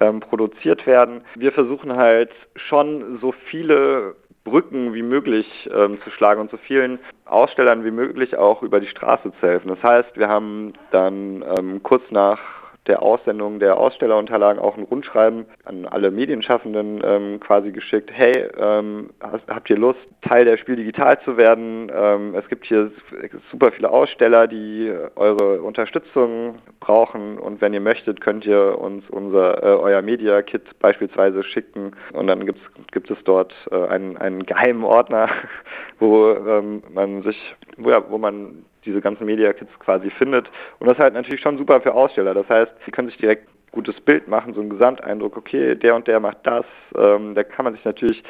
ähm, produziert werden. Wir versuchen halt schon so viele Brücken wie möglich ähm, zu schlagen und so vielen Ausstellern wie möglich auch über die Straße zu helfen. Das heißt, wir haben dann ähm, kurz nach der Aussendung der Ausstellerunterlagen auch ein Rundschreiben an alle Medienschaffenden ähm, quasi geschickt. Hey, ähm, habt ihr Lust, Teil der Spiel digital zu werden? Ähm, es gibt hier super viele Aussteller, die eure Unterstützung brauchen und wenn ihr möchtet, könnt ihr uns unser äh, euer Media Kit beispielsweise schicken und dann gibt's, gibt es dort äh, einen, einen geheimen Ordner, wo ähm, man sich, wo, ja, wo man diese ganzen Media Kits quasi findet. Und das ist halt natürlich schon super für Aussteller. Das heißt, sie können sich direkt gutes Bild machen, so einen Gesamteindruck, okay, der und der macht das. Ähm, da kann man sich natürlich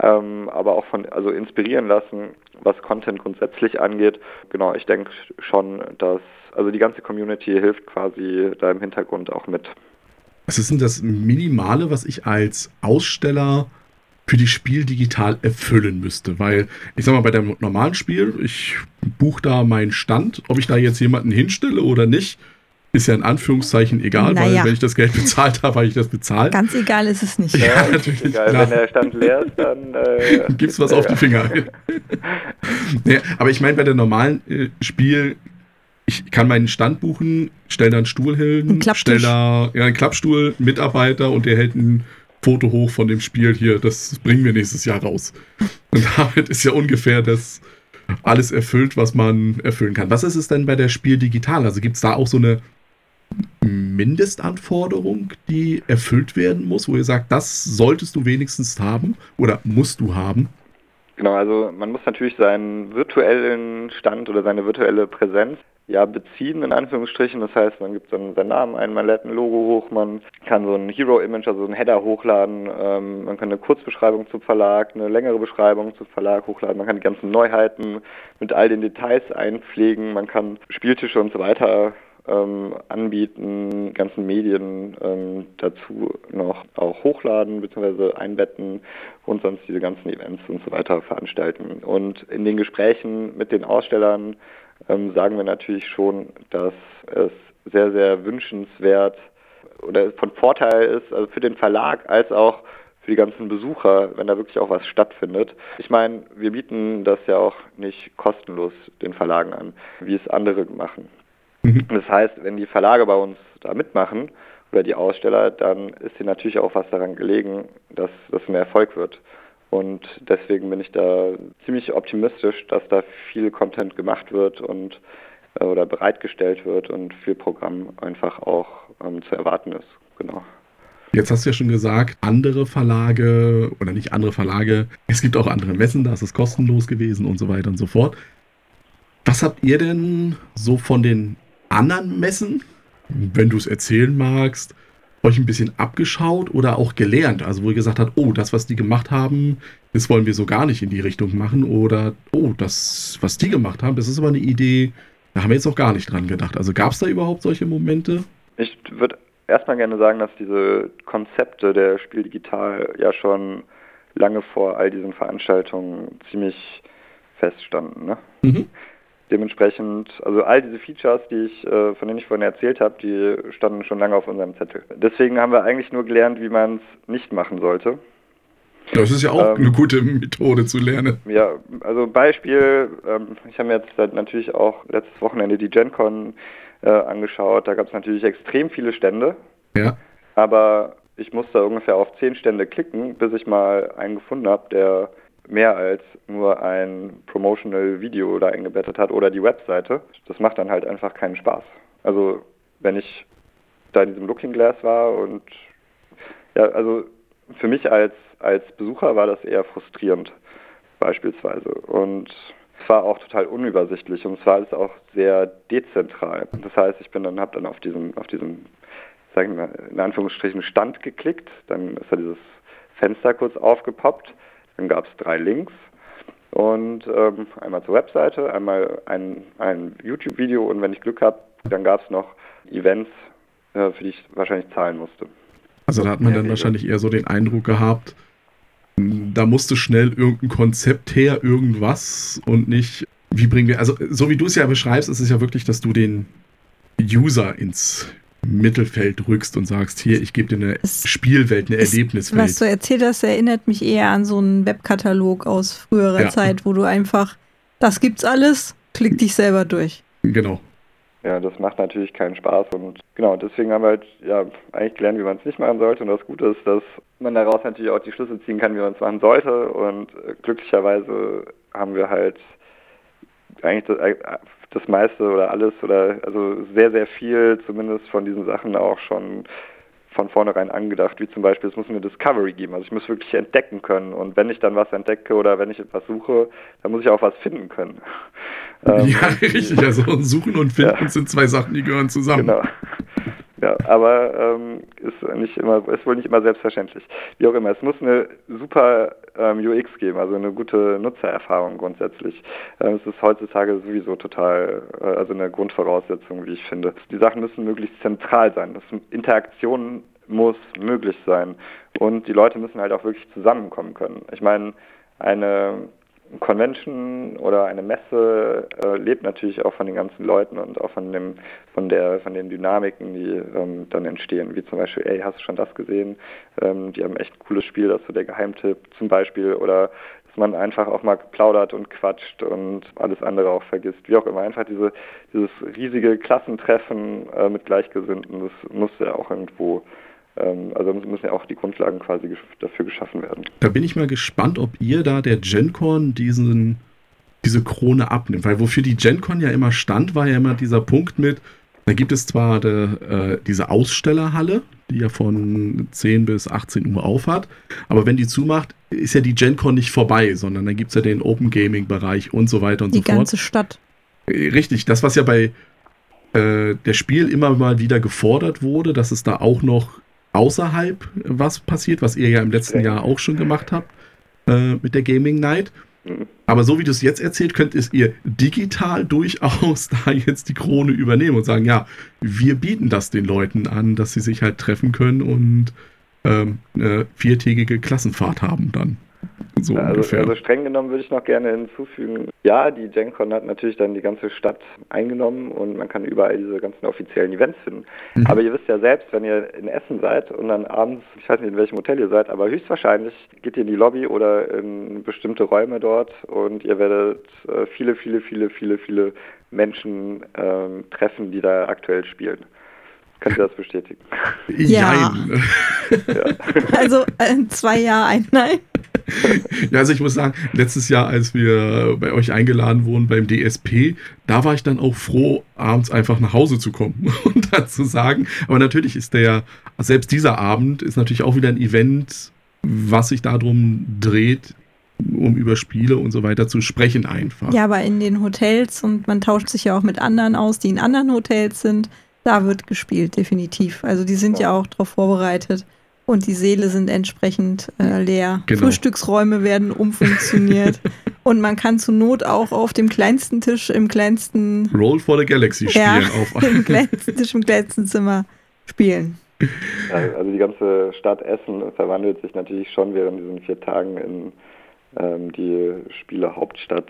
ähm, aber auch von, also inspirieren lassen, was Content grundsätzlich angeht. Genau, ich denke schon, dass, also die ganze Community hilft quasi da im Hintergrund auch mit. Was ist denn das Minimale, was ich als Aussteller für die Spiel digital erfüllen müsste. Weil, ich sag mal, bei dem normalen Spiel, ich buche da meinen Stand, ob ich da jetzt jemanden hinstelle oder nicht, ist ja in Anführungszeichen egal, naja. weil wenn ich das Geld bezahlt habe, habe ich das bezahlt. Ganz egal ist es nicht. Ja, ja natürlich. Egal. Wenn der Stand leer ist, dann äh, gibt's was ja. auf die Finger. ja, aber ich meine, bei der normalen äh, Spiel, ich kann meinen Stand buchen, stelle da einen Stuhl hin, stelle da ja, einen Klappstuhl, Mitarbeiter und der hält einen Foto hoch von dem Spiel hier, das bringen wir nächstes Jahr raus. Und damit ist ja ungefähr das alles erfüllt, was man erfüllen kann. Was ist es denn bei der Spiel digital? Also gibt es da auch so eine Mindestanforderung, die erfüllt werden muss, wo ihr sagt, das solltest du wenigstens haben oder musst du haben? Genau, also man muss natürlich seinen virtuellen Stand oder seine virtuelle Präsenz ja beziehen, in Anführungsstrichen. Das heißt, man gibt dann seinen Namen ein, man lädt ein Logo hoch, man kann so ein Hero-Image, also ein Header hochladen, ähm, man kann eine Kurzbeschreibung zum Verlag, eine längere Beschreibung zum Verlag hochladen, man kann die ganzen Neuheiten mit all den Details einpflegen, man kann Spieltische und so weiter ähm, anbieten, ganzen Medien ähm, dazu noch auch hochladen bzw. einbetten und sonst diese ganzen Events und so weiter veranstalten. Und in den Gesprächen mit den Ausstellern ähm, sagen wir natürlich schon, dass es sehr, sehr wünschenswert oder von Vorteil ist, also für den Verlag als auch für die ganzen Besucher, wenn da wirklich auch was stattfindet. Ich meine, wir bieten das ja auch nicht kostenlos den Verlagen an, wie es andere machen. Mhm. Das heißt, wenn die Verlage bei uns da mitmachen oder die Aussteller, dann ist ihnen natürlich auch was daran gelegen, dass das mehr Erfolg wird. Und deswegen bin ich da ziemlich optimistisch, dass da viel Content gemacht wird und äh, oder bereitgestellt wird und viel Programm einfach auch ähm, zu erwarten ist. Genau. Jetzt hast du ja schon gesagt, andere Verlage oder nicht andere Verlage, es gibt auch andere Messen, da ist es kostenlos gewesen und so weiter und so fort. Was habt ihr denn so von den anderen Messen, wenn du es erzählen magst, euch ein bisschen abgeschaut oder auch gelernt? Also wo ihr gesagt habt, oh, das, was die gemacht haben, das wollen wir so gar nicht in die Richtung machen. Oder, oh, das, was die gemacht haben, das ist aber eine Idee, da haben wir jetzt noch gar nicht dran gedacht. Also gab es da überhaupt solche Momente? Ich würde erstmal gerne sagen, dass diese Konzepte der Spiel Digital ja schon lange vor all diesen Veranstaltungen ziemlich feststanden. Ne? Mhm. Dementsprechend, also all diese Features, die ich, äh, von denen ich vorhin erzählt habe, die standen schon lange auf unserem Zettel. Deswegen haben wir eigentlich nur gelernt, wie man es nicht machen sollte. Das ist ja auch ähm, eine gute Methode zu lernen. Ja, also Beispiel, ähm, ich habe mir jetzt natürlich auch letztes Wochenende die GenCon äh, angeschaut. Da gab es natürlich extrem viele Stände. Ja. Aber ich musste ungefähr auf zehn Stände klicken, bis ich mal einen gefunden habe, der mehr als nur ein Promotional Video da eingebettet hat oder die Webseite. Das macht dann halt einfach keinen Spaß. Also wenn ich da in diesem Looking Glass war und ja, also für mich als, als Besucher war das eher frustrierend beispielsweise. Und es war auch total unübersichtlich und es war alles auch sehr dezentral. Das heißt, ich bin dann, habe dann auf diesen, auf diesen, sagen wir in Anführungsstrichen Stand geklickt, dann ist da dieses Fenster kurz aufgepoppt dann gab es drei Links und ähm, einmal zur Webseite, einmal ein, ein YouTube-Video und wenn ich Glück habe, dann gab es noch Events, äh, für die ich wahrscheinlich zahlen musste. Also da hat man dann wahrscheinlich eher so den Eindruck gehabt, da musste schnell irgendein Konzept her, irgendwas und nicht, wie bringen wir, also so wie du es ja beschreibst, ist es ja wirklich, dass du den User ins Mittelfeld rückst und sagst, hier, ich gebe dir eine es Spielwelt, eine Erlebniswelt. Was du erzählt hast, erinnert mich eher an so einen Webkatalog aus früherer ja. Zeit, wo du einfach, das gibt's alles, klick dich selber durch. Genau. Ja, das macht natürlich keinen Spaß und genau, deswegen haben wir halt ja eigentlich gelernt, wie man es nicht machen sollte und das Gute ist, dass man daraus natürlich auch die Schlüsse ziehen kann, wie man es machen sollte und äh, glücklicherweise haben wir halt eigentlich das, äh, das meiste oder alles oder also sehr, sehr viel zumindest von diesen Sachen auch schon von vornherein angedacht, wie zum Beispiel, es muss eine Discovery geben. Also ich muss wirklich entdecken können. Und wenn ich dann was entdecke oder wenn ich etwas suche, dann muss ich auch was finden können. ja, ähm, richtig. Also Suchen und Finden ja. sind zwei Sachen, die gehören zusammen. Genau. Ja, aber ähm, ist nicht immer, ist wohl nicht immer selbstverständlich. Wie auch immer, es muss eine super ähm, UX geben, also eine gute Nutzererfahrung grundsätzlich. Ähm, es ist heutzutage sowieso total, äh, also eine Grundvoraussetzung, wie ich finde. Die Sachen müssen möglichst zentral sein. Das Interaktion muss möglich sein und die Leute müssen halt auch wirklich zusammenkommen können. Ich meine, eine Convention oder eine Messe äh, lebt natürlich auch von den ganzen Leuten und auch von dem, von der, von den Dynamiken, die ähm, dann entstehen, wie zum Beispiel, ey, hast du schon das gesehen? Ähm, die haben echt ein cooles Spiel, das ist so der Geheimtipp zum Beispiel oder dass man einfach auch mal plaudert und quatscht und alles andere auch vergisst. Wie auch immer, einfach diese, dieses riesige Klassentreffen äh, mit Gleichgesinnten, das muss ja auch irgendwo also müssen ja auch die Grundlagen quasi dafür geschaffen werden. Da bin ich mal gespannt, ob ihr da der GenCon diesen, diese Krone abnimmt. Weil wofür die GenCon ja immer stand, war ja immer dieser Punkt mit, Da gibt es zwar de, äh, diese Ausstellerhalle, die ja von 10 bis 18 Uhr aufhat, aber wenn die zumacht, ist ja die GenCon nicht vorbei, sondern dann gibt es ja den Open Gaming Bereich und so weiter und die so fort. Die ganze Stadt. Äh, richtig, das, was ja bei äh, der Spiel immer mal wieder gefordert wurde, dass es da auch noch außerhalb was passiert, was ihr ja im letzten Jahr auch schon gemacht habt äh, mit der Gaming Night. Aber so wie du es jetzt erzählt, könnt ihr digital durchaus da jetzt die Krone übernehmen und sagen, ja, wir bieten das den Leuten an, dass sie sich halt treffen können und ähm, eine viertägige Klassenfahrt haben dann. So also, also streng genommen würde ich noch gerne hinzufügen, ja, die GenCon hat natürlich dann die ganze Stadt eingenommen und man kann überall diese ganzen offiziellen Events finden. Mhm. Aber ihr wisst ja selbst, wenn ihr in Essen seid und dann abends, ich weiß nicht in welchem Hotel ihr seid, aber höchstwahrscheinlich geht ihr in die Lobby oder in bestimmte Räume dort und ihr werdet äh, viele, viele, viele, viele, viele Menschen ähm, treffen, die da aktuell spielen. Könnt ihr das bestätigen? Ja. ja. Also äh, zwei Jahre ein Nein. Ja, also ich muss sagen, letztes Jahr, als wir bei euch eingeladen wurden beim DSP, da war ich dann auch froh, abends einfach nach Hause zu kommen und dann zu sagen. Aber natürlich ist der, selbst dieser Abend ist natürlich auch wieder ein Event, was sich darum dreht, um über Spiele und so weiter zu sprechen einfach. Ja, aber in den Hotels und man tauscht sich ja auch mit anderen aus, die in anderen Hotels sind. Da wird gespielt, definitiv. Also die sind ja auch darauf vorbereitet. Und die Seele sind entsprechend äh, leer. Genau. Frühstücksräume werden umfunktioniert. und man kann zur Not auch auf dem kleinsten Tisch im kleinsten. Roll for the Galaxy spielen. Ja, auf dem kleinsten Tisch im kleinsten Zimmer spielen. Also die ganze Stadt Essen verwandelt sich natürlich schon während diesen vier Tagen in ähm, die Spielehauptstadt,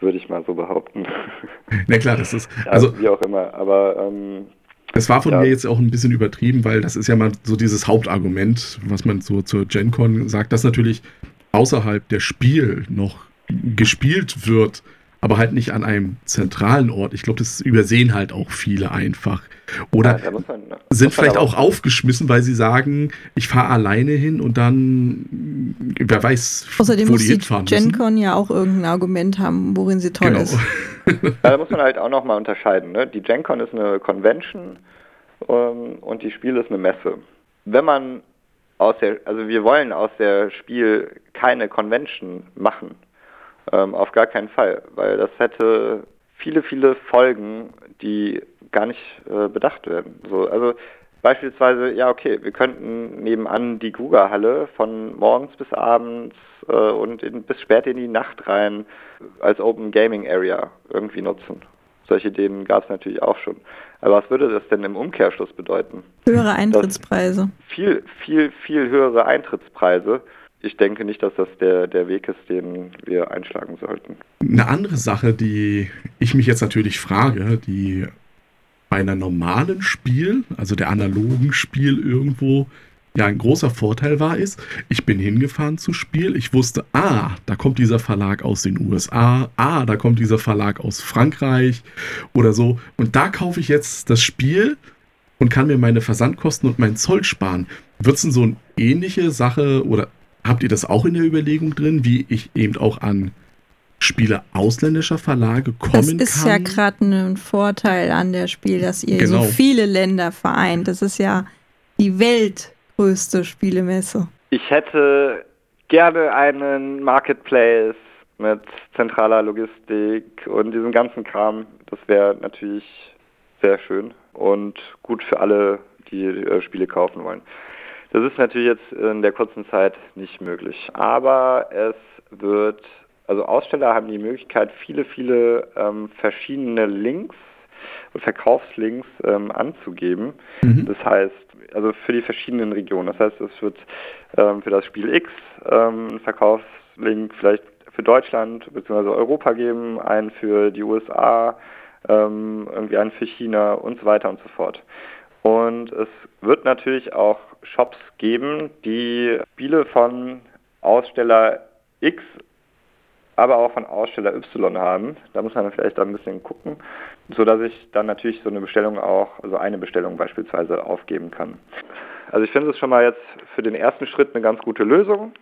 würde ich mal so behaupten. Na klar, das ist. Also ja, wie auch immer. Aber ähm, es war von ja. mir jetzt auch ein bisschen übertrieben, weil das ist ja mal so dieses Hauptargument, was man so zur GenCon sagt, dass natürlich außerhalb der Spiel noch gespielt wird, aber halt nicht an einem zentralen Ort. Ich glaube, das übersehen halt auch viele einfach. Oder ja, man, sind vielleicht auch aufgeschmissen, weil sie sagen, ich fahre alleine hin und dann, wer weiß, Außerdem wo die hinfahren die GenCon ja auch irgendein Argument haben, worin sie toll genau. ist. ja, da muss man halt auch nochmal unterscheiden. Ne? Die GenCon ist eine Convention ähm, und die Spiel ist eine Messe. Wenn man aus der, also wir wollen aus der Spiel keine Convention machen. Ähm, auf gar keinen Fall, weil das hätte viele, viele Folgen, die gar nicht äh, bedacht werden. So, also beispielsweise, ja okay, wir könnten nebenan die Grugerhalle von morgens bis abends äh, und in, bis spät in die Nacht rein als Open Gaming Area irgendwie nutzen. Solche Ideen gab es natürlich auch schon. Aber was würde das denn im Umkehrschluss bedeuten? Höhere Eintrittspreise. Das viel, viel, viel höhere Eintrittspreise. Ich denke nicht, dass das der, der Weg ist, den wir einschlagen sollten. Eine andere Sache, die ich mich jetzt natürlich frage, die bei einer normalen Spiel, also der analogen Spiel irgendwo, ja ein großer Vorteil war, ist, ich bin hingefahren zu Spiel, ich wusste, ah, da kommt dieser Verlag aus den USA, ah, da kommt dieser Verlag aus Frankreich oder so. Und da kaufe ich jetzt das Spiel und kann mir meine Versandkosten und meinen Zoll sparen. Wird es denn so eine ähnliche Sache oder habt ihr das auch in der Überlegung drin, wie ich eben auch an Spiele ausländischer Verlage kommen kann. Das ist kann. ja gerade ein Vorteil an der Spiel, dass ihr genau. so viele Länder vereint. Das ist ja die weltgrößte Spielemesse. Ich hätte gerne einen Marketplace mit zentraler Logistik und diesem ganzen Kram. Das wäre natürlich sehr schön und gut für alle, die äh, Spiele kaufen wollen. Das ist natürlich jetzt in der kurzen Zeit nicht möglich. Aber es wird also Aussteller haben die Möglichkeit, viele, viele ähm, verschiedene Links und Verkaufslinks ähm, anzugeben. Mhm. Das heißt, also für die verschiedenen Regionen. Das heißt, es wird ähm, für das Spiel X ähm, einen Verkaufslink vielleicht für Deutschland bzw. Europa geben, einen für die USA, ähm, irgendwie einen für China und so weiter und so fort. Und es wird natürlich auch Shops geben, die Spiele von Aussteller X aber auch von Aussteller Y haben. Da muss man vielleicht ein bisschen gucken, sodass ich dann natürlich so eine Bestellung auch, also eine Bestellung beispielsweise aufgeben kann. Also ich finde es schon mal jetzt für den ersten Schritt eine ganz gute Lösung.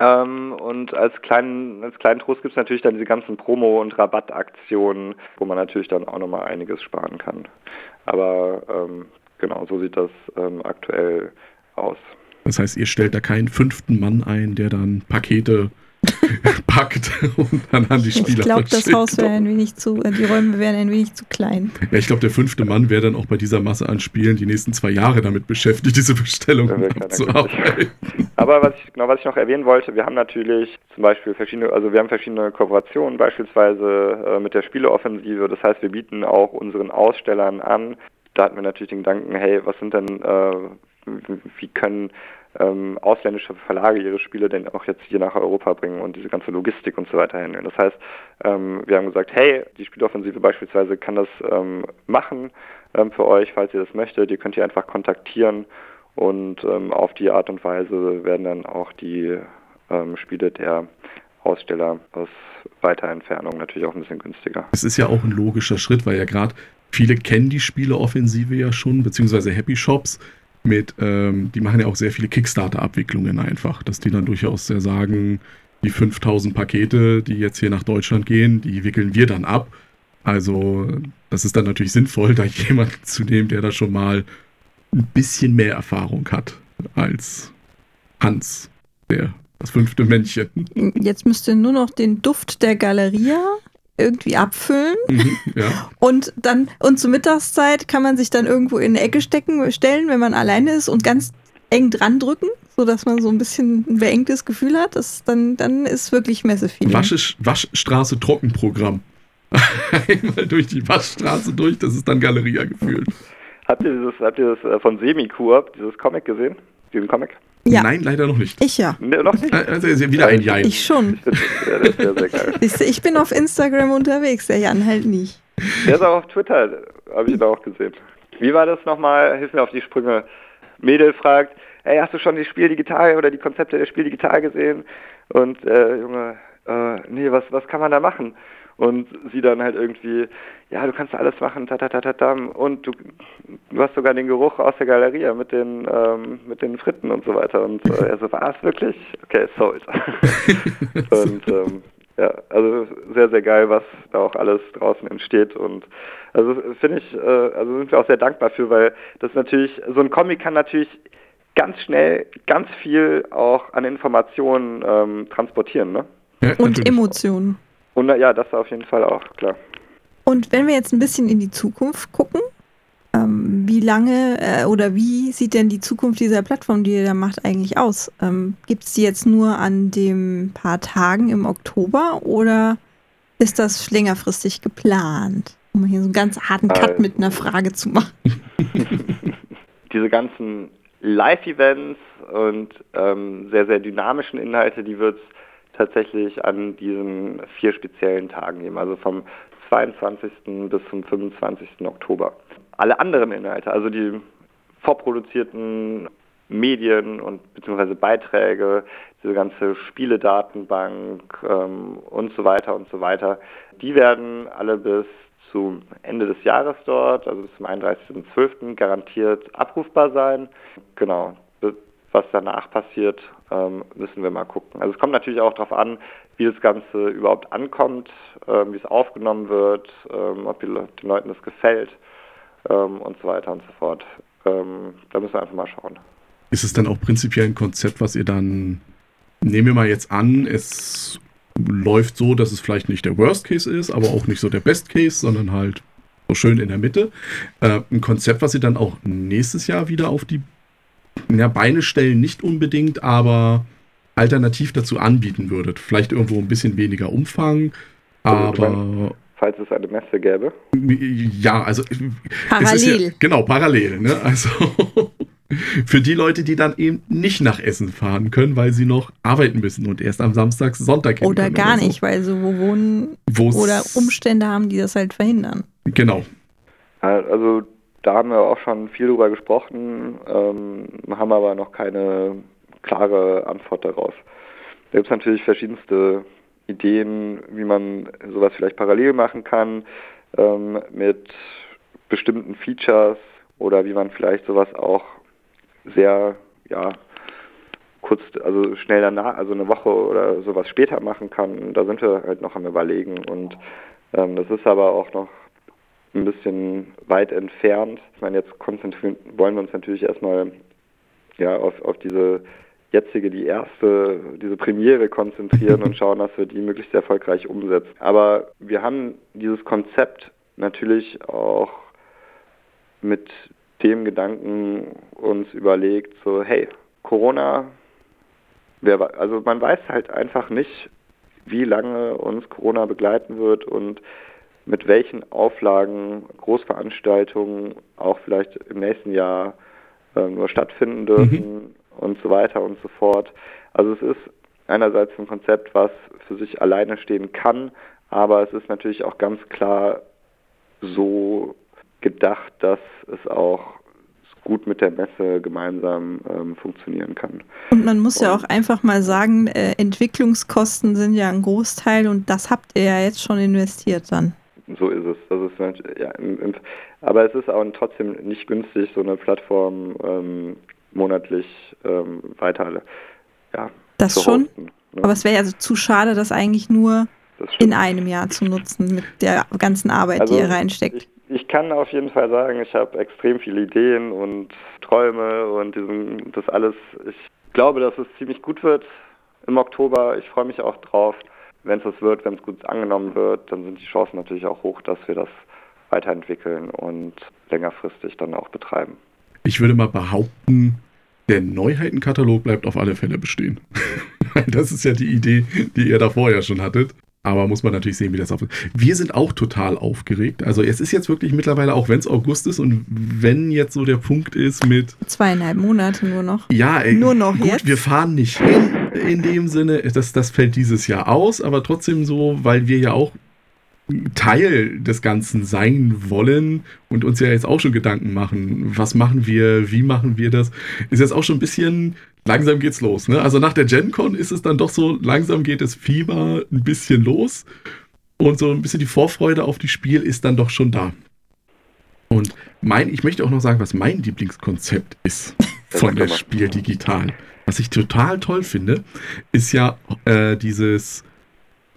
Ähm, und als kleinen, als kleinen Trost gibt es natürlich dann diese ganzen Promo- und Rabattaktionen, wo man natürlich dann auch nochmal einiges sparen kann. Aber ähm, genau, so sieht das ähm, aktuell aus. Das heißt, ihr stellt da keinen fünften Mann ein, der dann Pakete packt und dann an die Spieler Ich glaube, das Haus wäre ein wenig zu, äh, die Räume wären ein wenig zu klein. Ja, ich glaube, der fünfte Mann wäre dann auch bei dieser Masse an Spielen die nächsten zwei Jahre damit beschäftigt, diese Bestellungen abzuarbeiten. Aber was ich, genau, was ich noch erwähnen wollte, wir haben natürlich zum Beispiel verschiedene, also wir haben verschiedene Kooperationen, beispielsweise äh, mit der Spieleoffensive. Das heißt, wir bieten auch unseren Ausstellern an. Da hatten wir natürlich den Gedanken, hey, was sind denn, äh, wie können ähm, ausländische Verlage ihre Spiele denn auch jetzt hier nach Europa bringen und diese ganze Logistik und so weiter handeln. Das heißt, ähm, wir haben gesagt, hey, die Spieloffensive beispielsweise kann das ähm, machen ähm, für euch, falls ihr das möchtet. Ihr könnt ihr einfach kontaktieren und ähm, auf die Art und Weise werden dann auch die ähm, Spiele der Aussteller aus weiter Entfernung natürlich auch ein bisschen günstiger. Es ist ja auch ein logischer Schritt, weil ja gerade viele kennen die Spieleoffensive ja schon, beziehungsweise Happy Shops mit, ähm, die machen ja auch sehr viele Kickstarter-Abwicklungen einfach, dass die dann durchaus sehr sagen, die 5000 Pakete, die jetzt hier nach Deutschland gehen, die wickeln wir dann ab. Also, das ist dann natürlich sinnvoll, da jemanden zu nehmen, der da schon mal ein bisschen mehr Erfahrung hat als Hans, der das fünfte Männchen. Jetzt müsste nur noch den Duft der Galeria irgendwie abfüllen. Mhm, ja. Und dann, und zur Mittagszeit kann man sich dann irgendwo in eine Ecke stecken, stellen, wenn man alleine ist und ganz eng dran drücken, sodass man so ein bisschen ein beengtes Gefühl hat. Das, dann, dann ist wirklich Messefeeling. Wasch, Waschstraße Trockenprogramm. Einmal durch die Waschstraße durch, das ist dann Galeria gefühlt. Habt ihr dieses, habt ihr das äh, von Semi-Coop, dieses Comic gesehen? Diesen Comic? Ja. Nein, leider noch nicht. Ich ja. Nee, noch nicht? Also wieder ein Jein. Ich schon. Ich, ja, sehr geil. ich bin auf Instagram unterwegs, der Jan halt nicht. Der ist auch auf Twitter, habe ich da auch gesehen. Wie war das nochmal? Hilf mir auf die Sprünge. Mädel fragt, hey, hast du schon die Spiel digital oder die Konzepte der Spiel digital gesehen? Und äh, Junge, äh, nee, was, was kann man da machen? Und sie dann halt irgendwie, ja, du kannst alles machen, ta, ta, ta, ta, ta und du, du hast sogar den Geruch aus der Galerie mit den, ähm, mit den Fritten und so weiter. Und äh, er so, war es wirklich? Okay, sold. und ähm, ja, also sehr, sehr geil, was da auch alles draußen entsteht und also finde ich, äh, also sind wir auch sehr dankbar für, weil das natürlich, so ein Comic kann natürlich ganz schnell ganz viel auch an Informationen ähm, transportieren, ne? Ja, und Emotionen. Und ja, das auf jeden Fall auch, klar. Und wenn wir jetzt ein bisschen in die Zukunft gucken, ähm, wie lange äh, oder wie sieht denn die Zukunft dieser Plattform, die ihr da macht, eigentlich aus? Ähm, Gibt es die jetzt nur an den paar Tagen im Oktober oder ist das längerfristig geplant? Um hier so einen ganz harten Cut also, mit einer Frage zu machen. Diese ganzen Live-Events und ähm, sehr, sehr dynamischen Inhalte, die wird es tatsächlich an diesen vier speziellen Tagen geben, also vom 22. bis zum 25. Oktober. Alle anderen Inhalte, also die vorproduzierten Medien und beziehungsweise Beiträge, diese ganze Spieledatenbank ähm, und so weiter und so weiter, die werden alle bis zum Ende des Jahres dort, also bis zum 31.12. garantiert abrufbar sein. Genau. Was danach passiert, ähm, müssen wir mal gucken. Also es kommt natürlich auch darauf an, wie das Ganze überhaupt ankommt, ähm, wie es aufgenommen wird, ähm, ob den Leuten das gefällt und so weiter und so fort. Da müssen wir einfach mal schauen. Ist es dann auch prinzipiell ein Konzept, was ihr dann, nehmen wir mal jetzt an, es läuft so, dass es vielleicht nicht der Worst Case ist, aber auch nicht so der Best Case, sondern halt so schön in der Mitte. Äh, ein Konzept, was ihr dann auch nächstes Jahr wieder auf die ja, Beine stellen nicht unbedingt, aber alternativ dazu anbieten würdet. Vielleicht irgendwo ein bisschen weniger Umfang, aber. falls es eine Messe gäbe. Ja, also. Parallel. Ja, genau, parallel. Ne? Also. für die Leute, die dann eben nicht nach Essen fahren können, weil sie noch arbeiten müssen und erst am Samstag, Sonntag Oder gar oder so. nicht, weil sie wo wohnen Wo's oder Umstände haben, die das halt verhindern. Genau. Also da haben wir auch schon viel drüber gesprochen, ähm, haben aber noch keine klare Antwort darauf. Da gibt es natürlich verschiedenste Ideen, wie man sowas vielleicht parallel machen kann ähm, mit bestimmten Features oder wie man vielleicht sowas auch sehr ja, kurz, also schnell danach, also eine Woche oder sowas später machen kann. Da sind wir halt noch am Überlegen und ähm, das ist aber auch noch ein bisschen weit entfernt. Ich meine, jetzt konzentrieren wollen wir uns natürlich erstmal ja, auf, auf diese jetzige, die erste, diese Premiere konzentrieren und schauen, dass wir die möglichst erfolgreich umsetzen. Aber wir haben dieses Konzept natürlich auch mit dem Gedanken uns überlegt, so hey, Corona, wer, also man weiß halt einfach nicht, wie lange uns Corona begleiten wird und mit welchen Auflagen Großveranstaltungen auch vielleicht im nächsten Jahr äh, nur stattfinden dürfen mhm. und so weiter und so fort. Also es ist einerseits ein Konzept, was für sich alleine stehen kann, aber es ist natürlich auch ganz klar so gedacht, dass es auch gut mit der Messe gemeinsam ähm, funktionieren kann. Und man muss und, ja auch einfach mal sagen, äh, Entwicklungskosten sind ja ein Großteil und das habt ihr ja jetzt schon investiert dann. So ist es. Das ist ja, im, im, aber es ist auch trotzdem nicht günstig, so eine Plattform ähm, monatlich ähm, weiter ja, das schon. Hosten, ne? Aber es wäre ja also zu schade, das eigentlich nur in einem Jahr zu nutzen mit der ganzen Arbeit, also die ihr reinsteckt. Ich, ich kann auf jeden Fall sagen, ich habe extrem viele Ideen und Träume und diesen, das alles. Ich glaube, dass es ziemlich gut wird im Oktober. Ich freue mich auch drauf. Wenn es das wird, wenn es gut angenommen wird, dann sind die Chancen natürlich auch hoch, dass wir das weiterentwickeln und längerfristig dann auch betreiben. Ich würde mal behaupten, der Neuheitenkatalog bleibt auf alle Fälle bestehen. das ist ja die Idee, die ihr da vorher schon hattet. Aber muss man natürlich sehen, wie das auf. Wir sind auch total aufgeregt. Also es ist jetzt wirklich mittlerweile, auch wenn es August ist und wenn jetzt so der Punkt ist mit zweieinhalb Monate nur noch. Ja, ey, nur noch gut, jetzt. Wir fahren nicht hin in dem Sinne. Das, das fällt dieses Jahr aus, aber trotzdem so, weil wir ja auch Teil des Ganzen sein wollen und uns ja jetzt auch schon Gedanken machen, was machen wir, wie machen wir das, ist jetzt auch schon ein bisschen, langsam geht's los. Ne? Also nach der GenCon ist es dann doch so, langsam geht das Fieber ein bisschen los und so ein bisschen die Vorfreude auf die Spiel ist dann doch schon da. Und mein, ich möchte auch noch sagen, was mein Lieblingskonzept ist von der Spiel digital. Was ich total toll finde, ist ja äh, dieses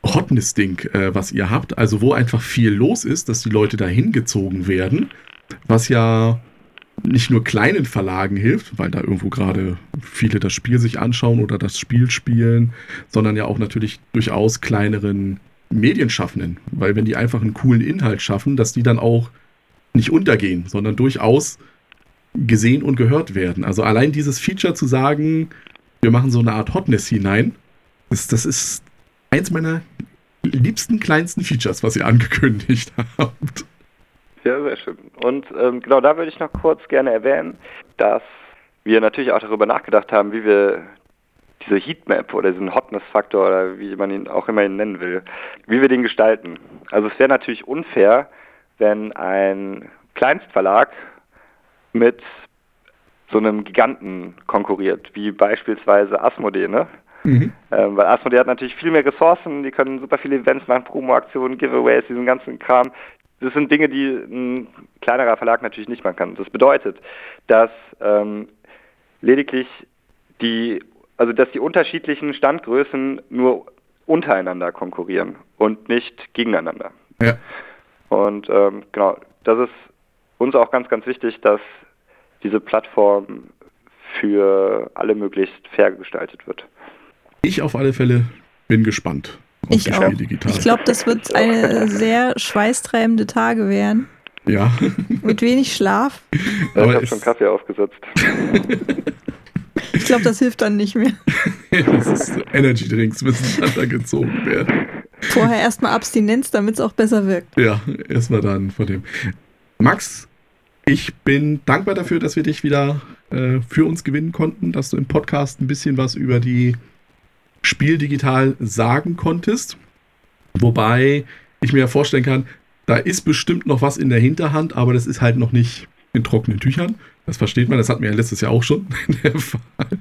Hotness-Ding, äh, was ihr habt, also wo einfach viel los ist, dass die Leute dahin gezogen werden, was ja nicht nur kleinen Verlagen hilft, weil da irgendwo gerade viele das Spiel sich anschauen oder das Spiel spielen, sondern ja auch natürlich durchaus kleineren Medienschaffenden, weil wenn die einfach einen coolen Inhalt schaffen, dass die dann auch nicht untergehen, sondern durchaus gesehen und gehört werden. Also allein dieses Feature zu sagen, wir machen so eine Art Hotness hinein, ist, das ist eins meiner liebsten, kleinsten Features, was ihr angekündigt habt. Ja, sehr schön. Und ähm, genau da würde ich noch kurz gerne erwähnen, dass wir natürlich auch darüber nachgedacht haben, wie wir diese Heatmap oder diesen Hotness-Faktor oder wie man ihn auch immer ihn nennen will, wie wir den gestalten. Also es wäre natürlich unfair, wenn ein Kleinstverlag mit so einem Giganten konkurriert, wie beispielsweise Asmodee, ne? Mhm. Ähm, weil Asmodee hat natürlich viel mehr Ressourcen, die können super viele Events machen, Promo-Aktionen, Giveaways, diesen ganzen Kram. Das sind Dinge, die ein kleinerer Verlag natürlich nicht machen kann. Das bedeutet, dass ähm, lediglich die, also dass die unterschiedlichen Standgrößen nur untereinander konkurrieren und nicht gegeneinander. Ja. Und ähm, genau, das ist uns auch ganz, ganz wichtig, dass diese Plattform für alle möglichst fair gestaltet wird. Ich auf alle Fälle bin gespannt. Auf ich auch. Digital. Ich glaube, das wird eine sehr schweißtreibende Tage werden. Ja. Mit wenig Schlaf. Ich habe schon Kaffee aufgesetzt. ich glaube, das hilft dann nicht mehr. das ist Energy Drinks müssen gezogen werden. Vorher erstmal Abstinenz, damit es auch besser wirkt. Ja, erstmal dann von dem. Max, ich bin dankbar dafür, dass wir dich wieder äh, für uns gewinnen konnten, dass du im Podcast ein bisschen was über die Spiel digital sagen konntest. Wobei ich mir ja vorstellen kann, da ist bestimmt noch was in der Hinterhand, aber das ist halt noch nicht in trockenen Tüchern. Das versteht man, das hatten wir ja letztes Jahr auch schon der Fall.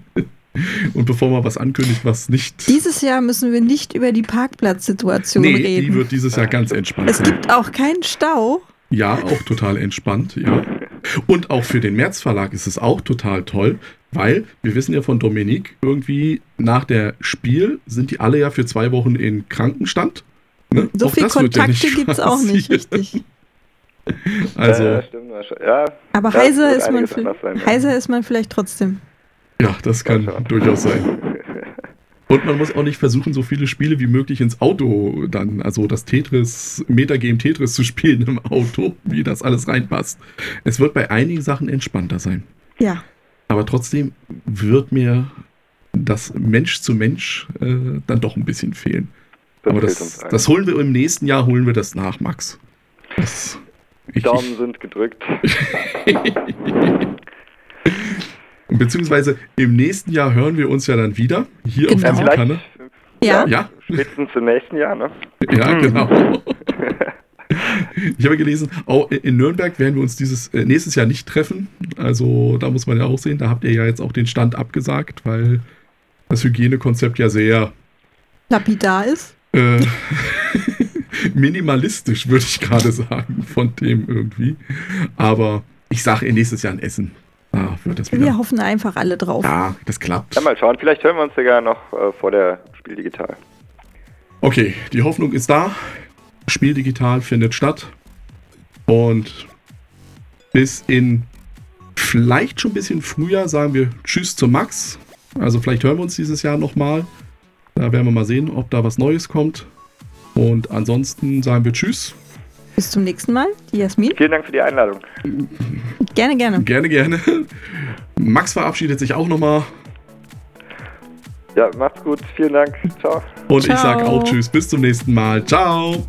Und bevor man was ankündigt, was nicht. Dieses Jahr müssen wir nicht über die Parkplatzsituation nee, reden. Die wird dieses Jahr ganz entspannt. Es gibt auch keinen Stau. Ja, auch total entspannt, ja. Und auch für den März Verlag ist es auch total toll, weil wir wissen ja von Dominik, irgendwie nach der Spiel sind die alle ja für zwei Wochen in Krankenstand. Ne? So viele Kontakte ja gibt es auch nicht, richtig. Also, ja, stimmt, ja, aber heiser, ist man, sein, heiser ist man vielleicht trotzdem. Ja, das kann durchaus sein. Und man muss auch nicht versuchen, so viele Spiele wie möglich ins Auto dann, also das Tetris, Metagame Tetris zu spielen im Auto, wie das alles reinpasst. Es wird bei einigen Sachen entspannter sein. Ja. Aber trotzdem wird mir das Mensch zu Mensch äh, dann doch ein bisschen fehlen. Das Aber das, das holen wir im nächsten Jahr, holen wir das nach, Max. Das, Daumen ich, sind gedrückt. Beziehungsweise im nächsten Jahr hören wir uns ja dann wieder hier genau. auf dieser Kanne. Ja. ja. Spätestens im nächsten Jahr, ne? Ja, genau. ich habe gelesen, auch in Nürnberg werden wir uns dieses äh, nächstes Jahr nicht treffen. Also da muss man ja auch sehen, da habt ihr ja jetzt auch den Stand abgesagt, weil das Hygienekonzept ja sehr lapidar ist. Äh, minimalistisch, würde ich gerade sagen, von dem irgendwie. Aber ich sage nächstes Jahr ein Essen. Ah, wird das wieder. Wir hoffen einfach alle drauf. Ja, das klappt. Ja, mal schauen. Vielleicht hören wir uns sogar noch äh, vor der Spiel digital. Okay, die Hoffnung ist da. Spiel digital findet statt. Und bis in vielleicht schon ein bisschen früher sagen wir Tschüss zu Max. Also vielleicht hören wir uns dieses Jahr nochmal. Da werden wir mal sehen, ob da was Neues kommt. Und ansonsten sagen wir Tschüss. Bis zum nächsten Mal, die Jasmin. Vielen Dank für die Einladung. Gerne, gerne. Gerne, gerne. Max verabschiedet sich auch nochmal. Ja, macht's gut. Vielen Dank. Ciao. Und Ciao. ich sage auch Tschüss. Bis zum nächsten Mal. Ciao.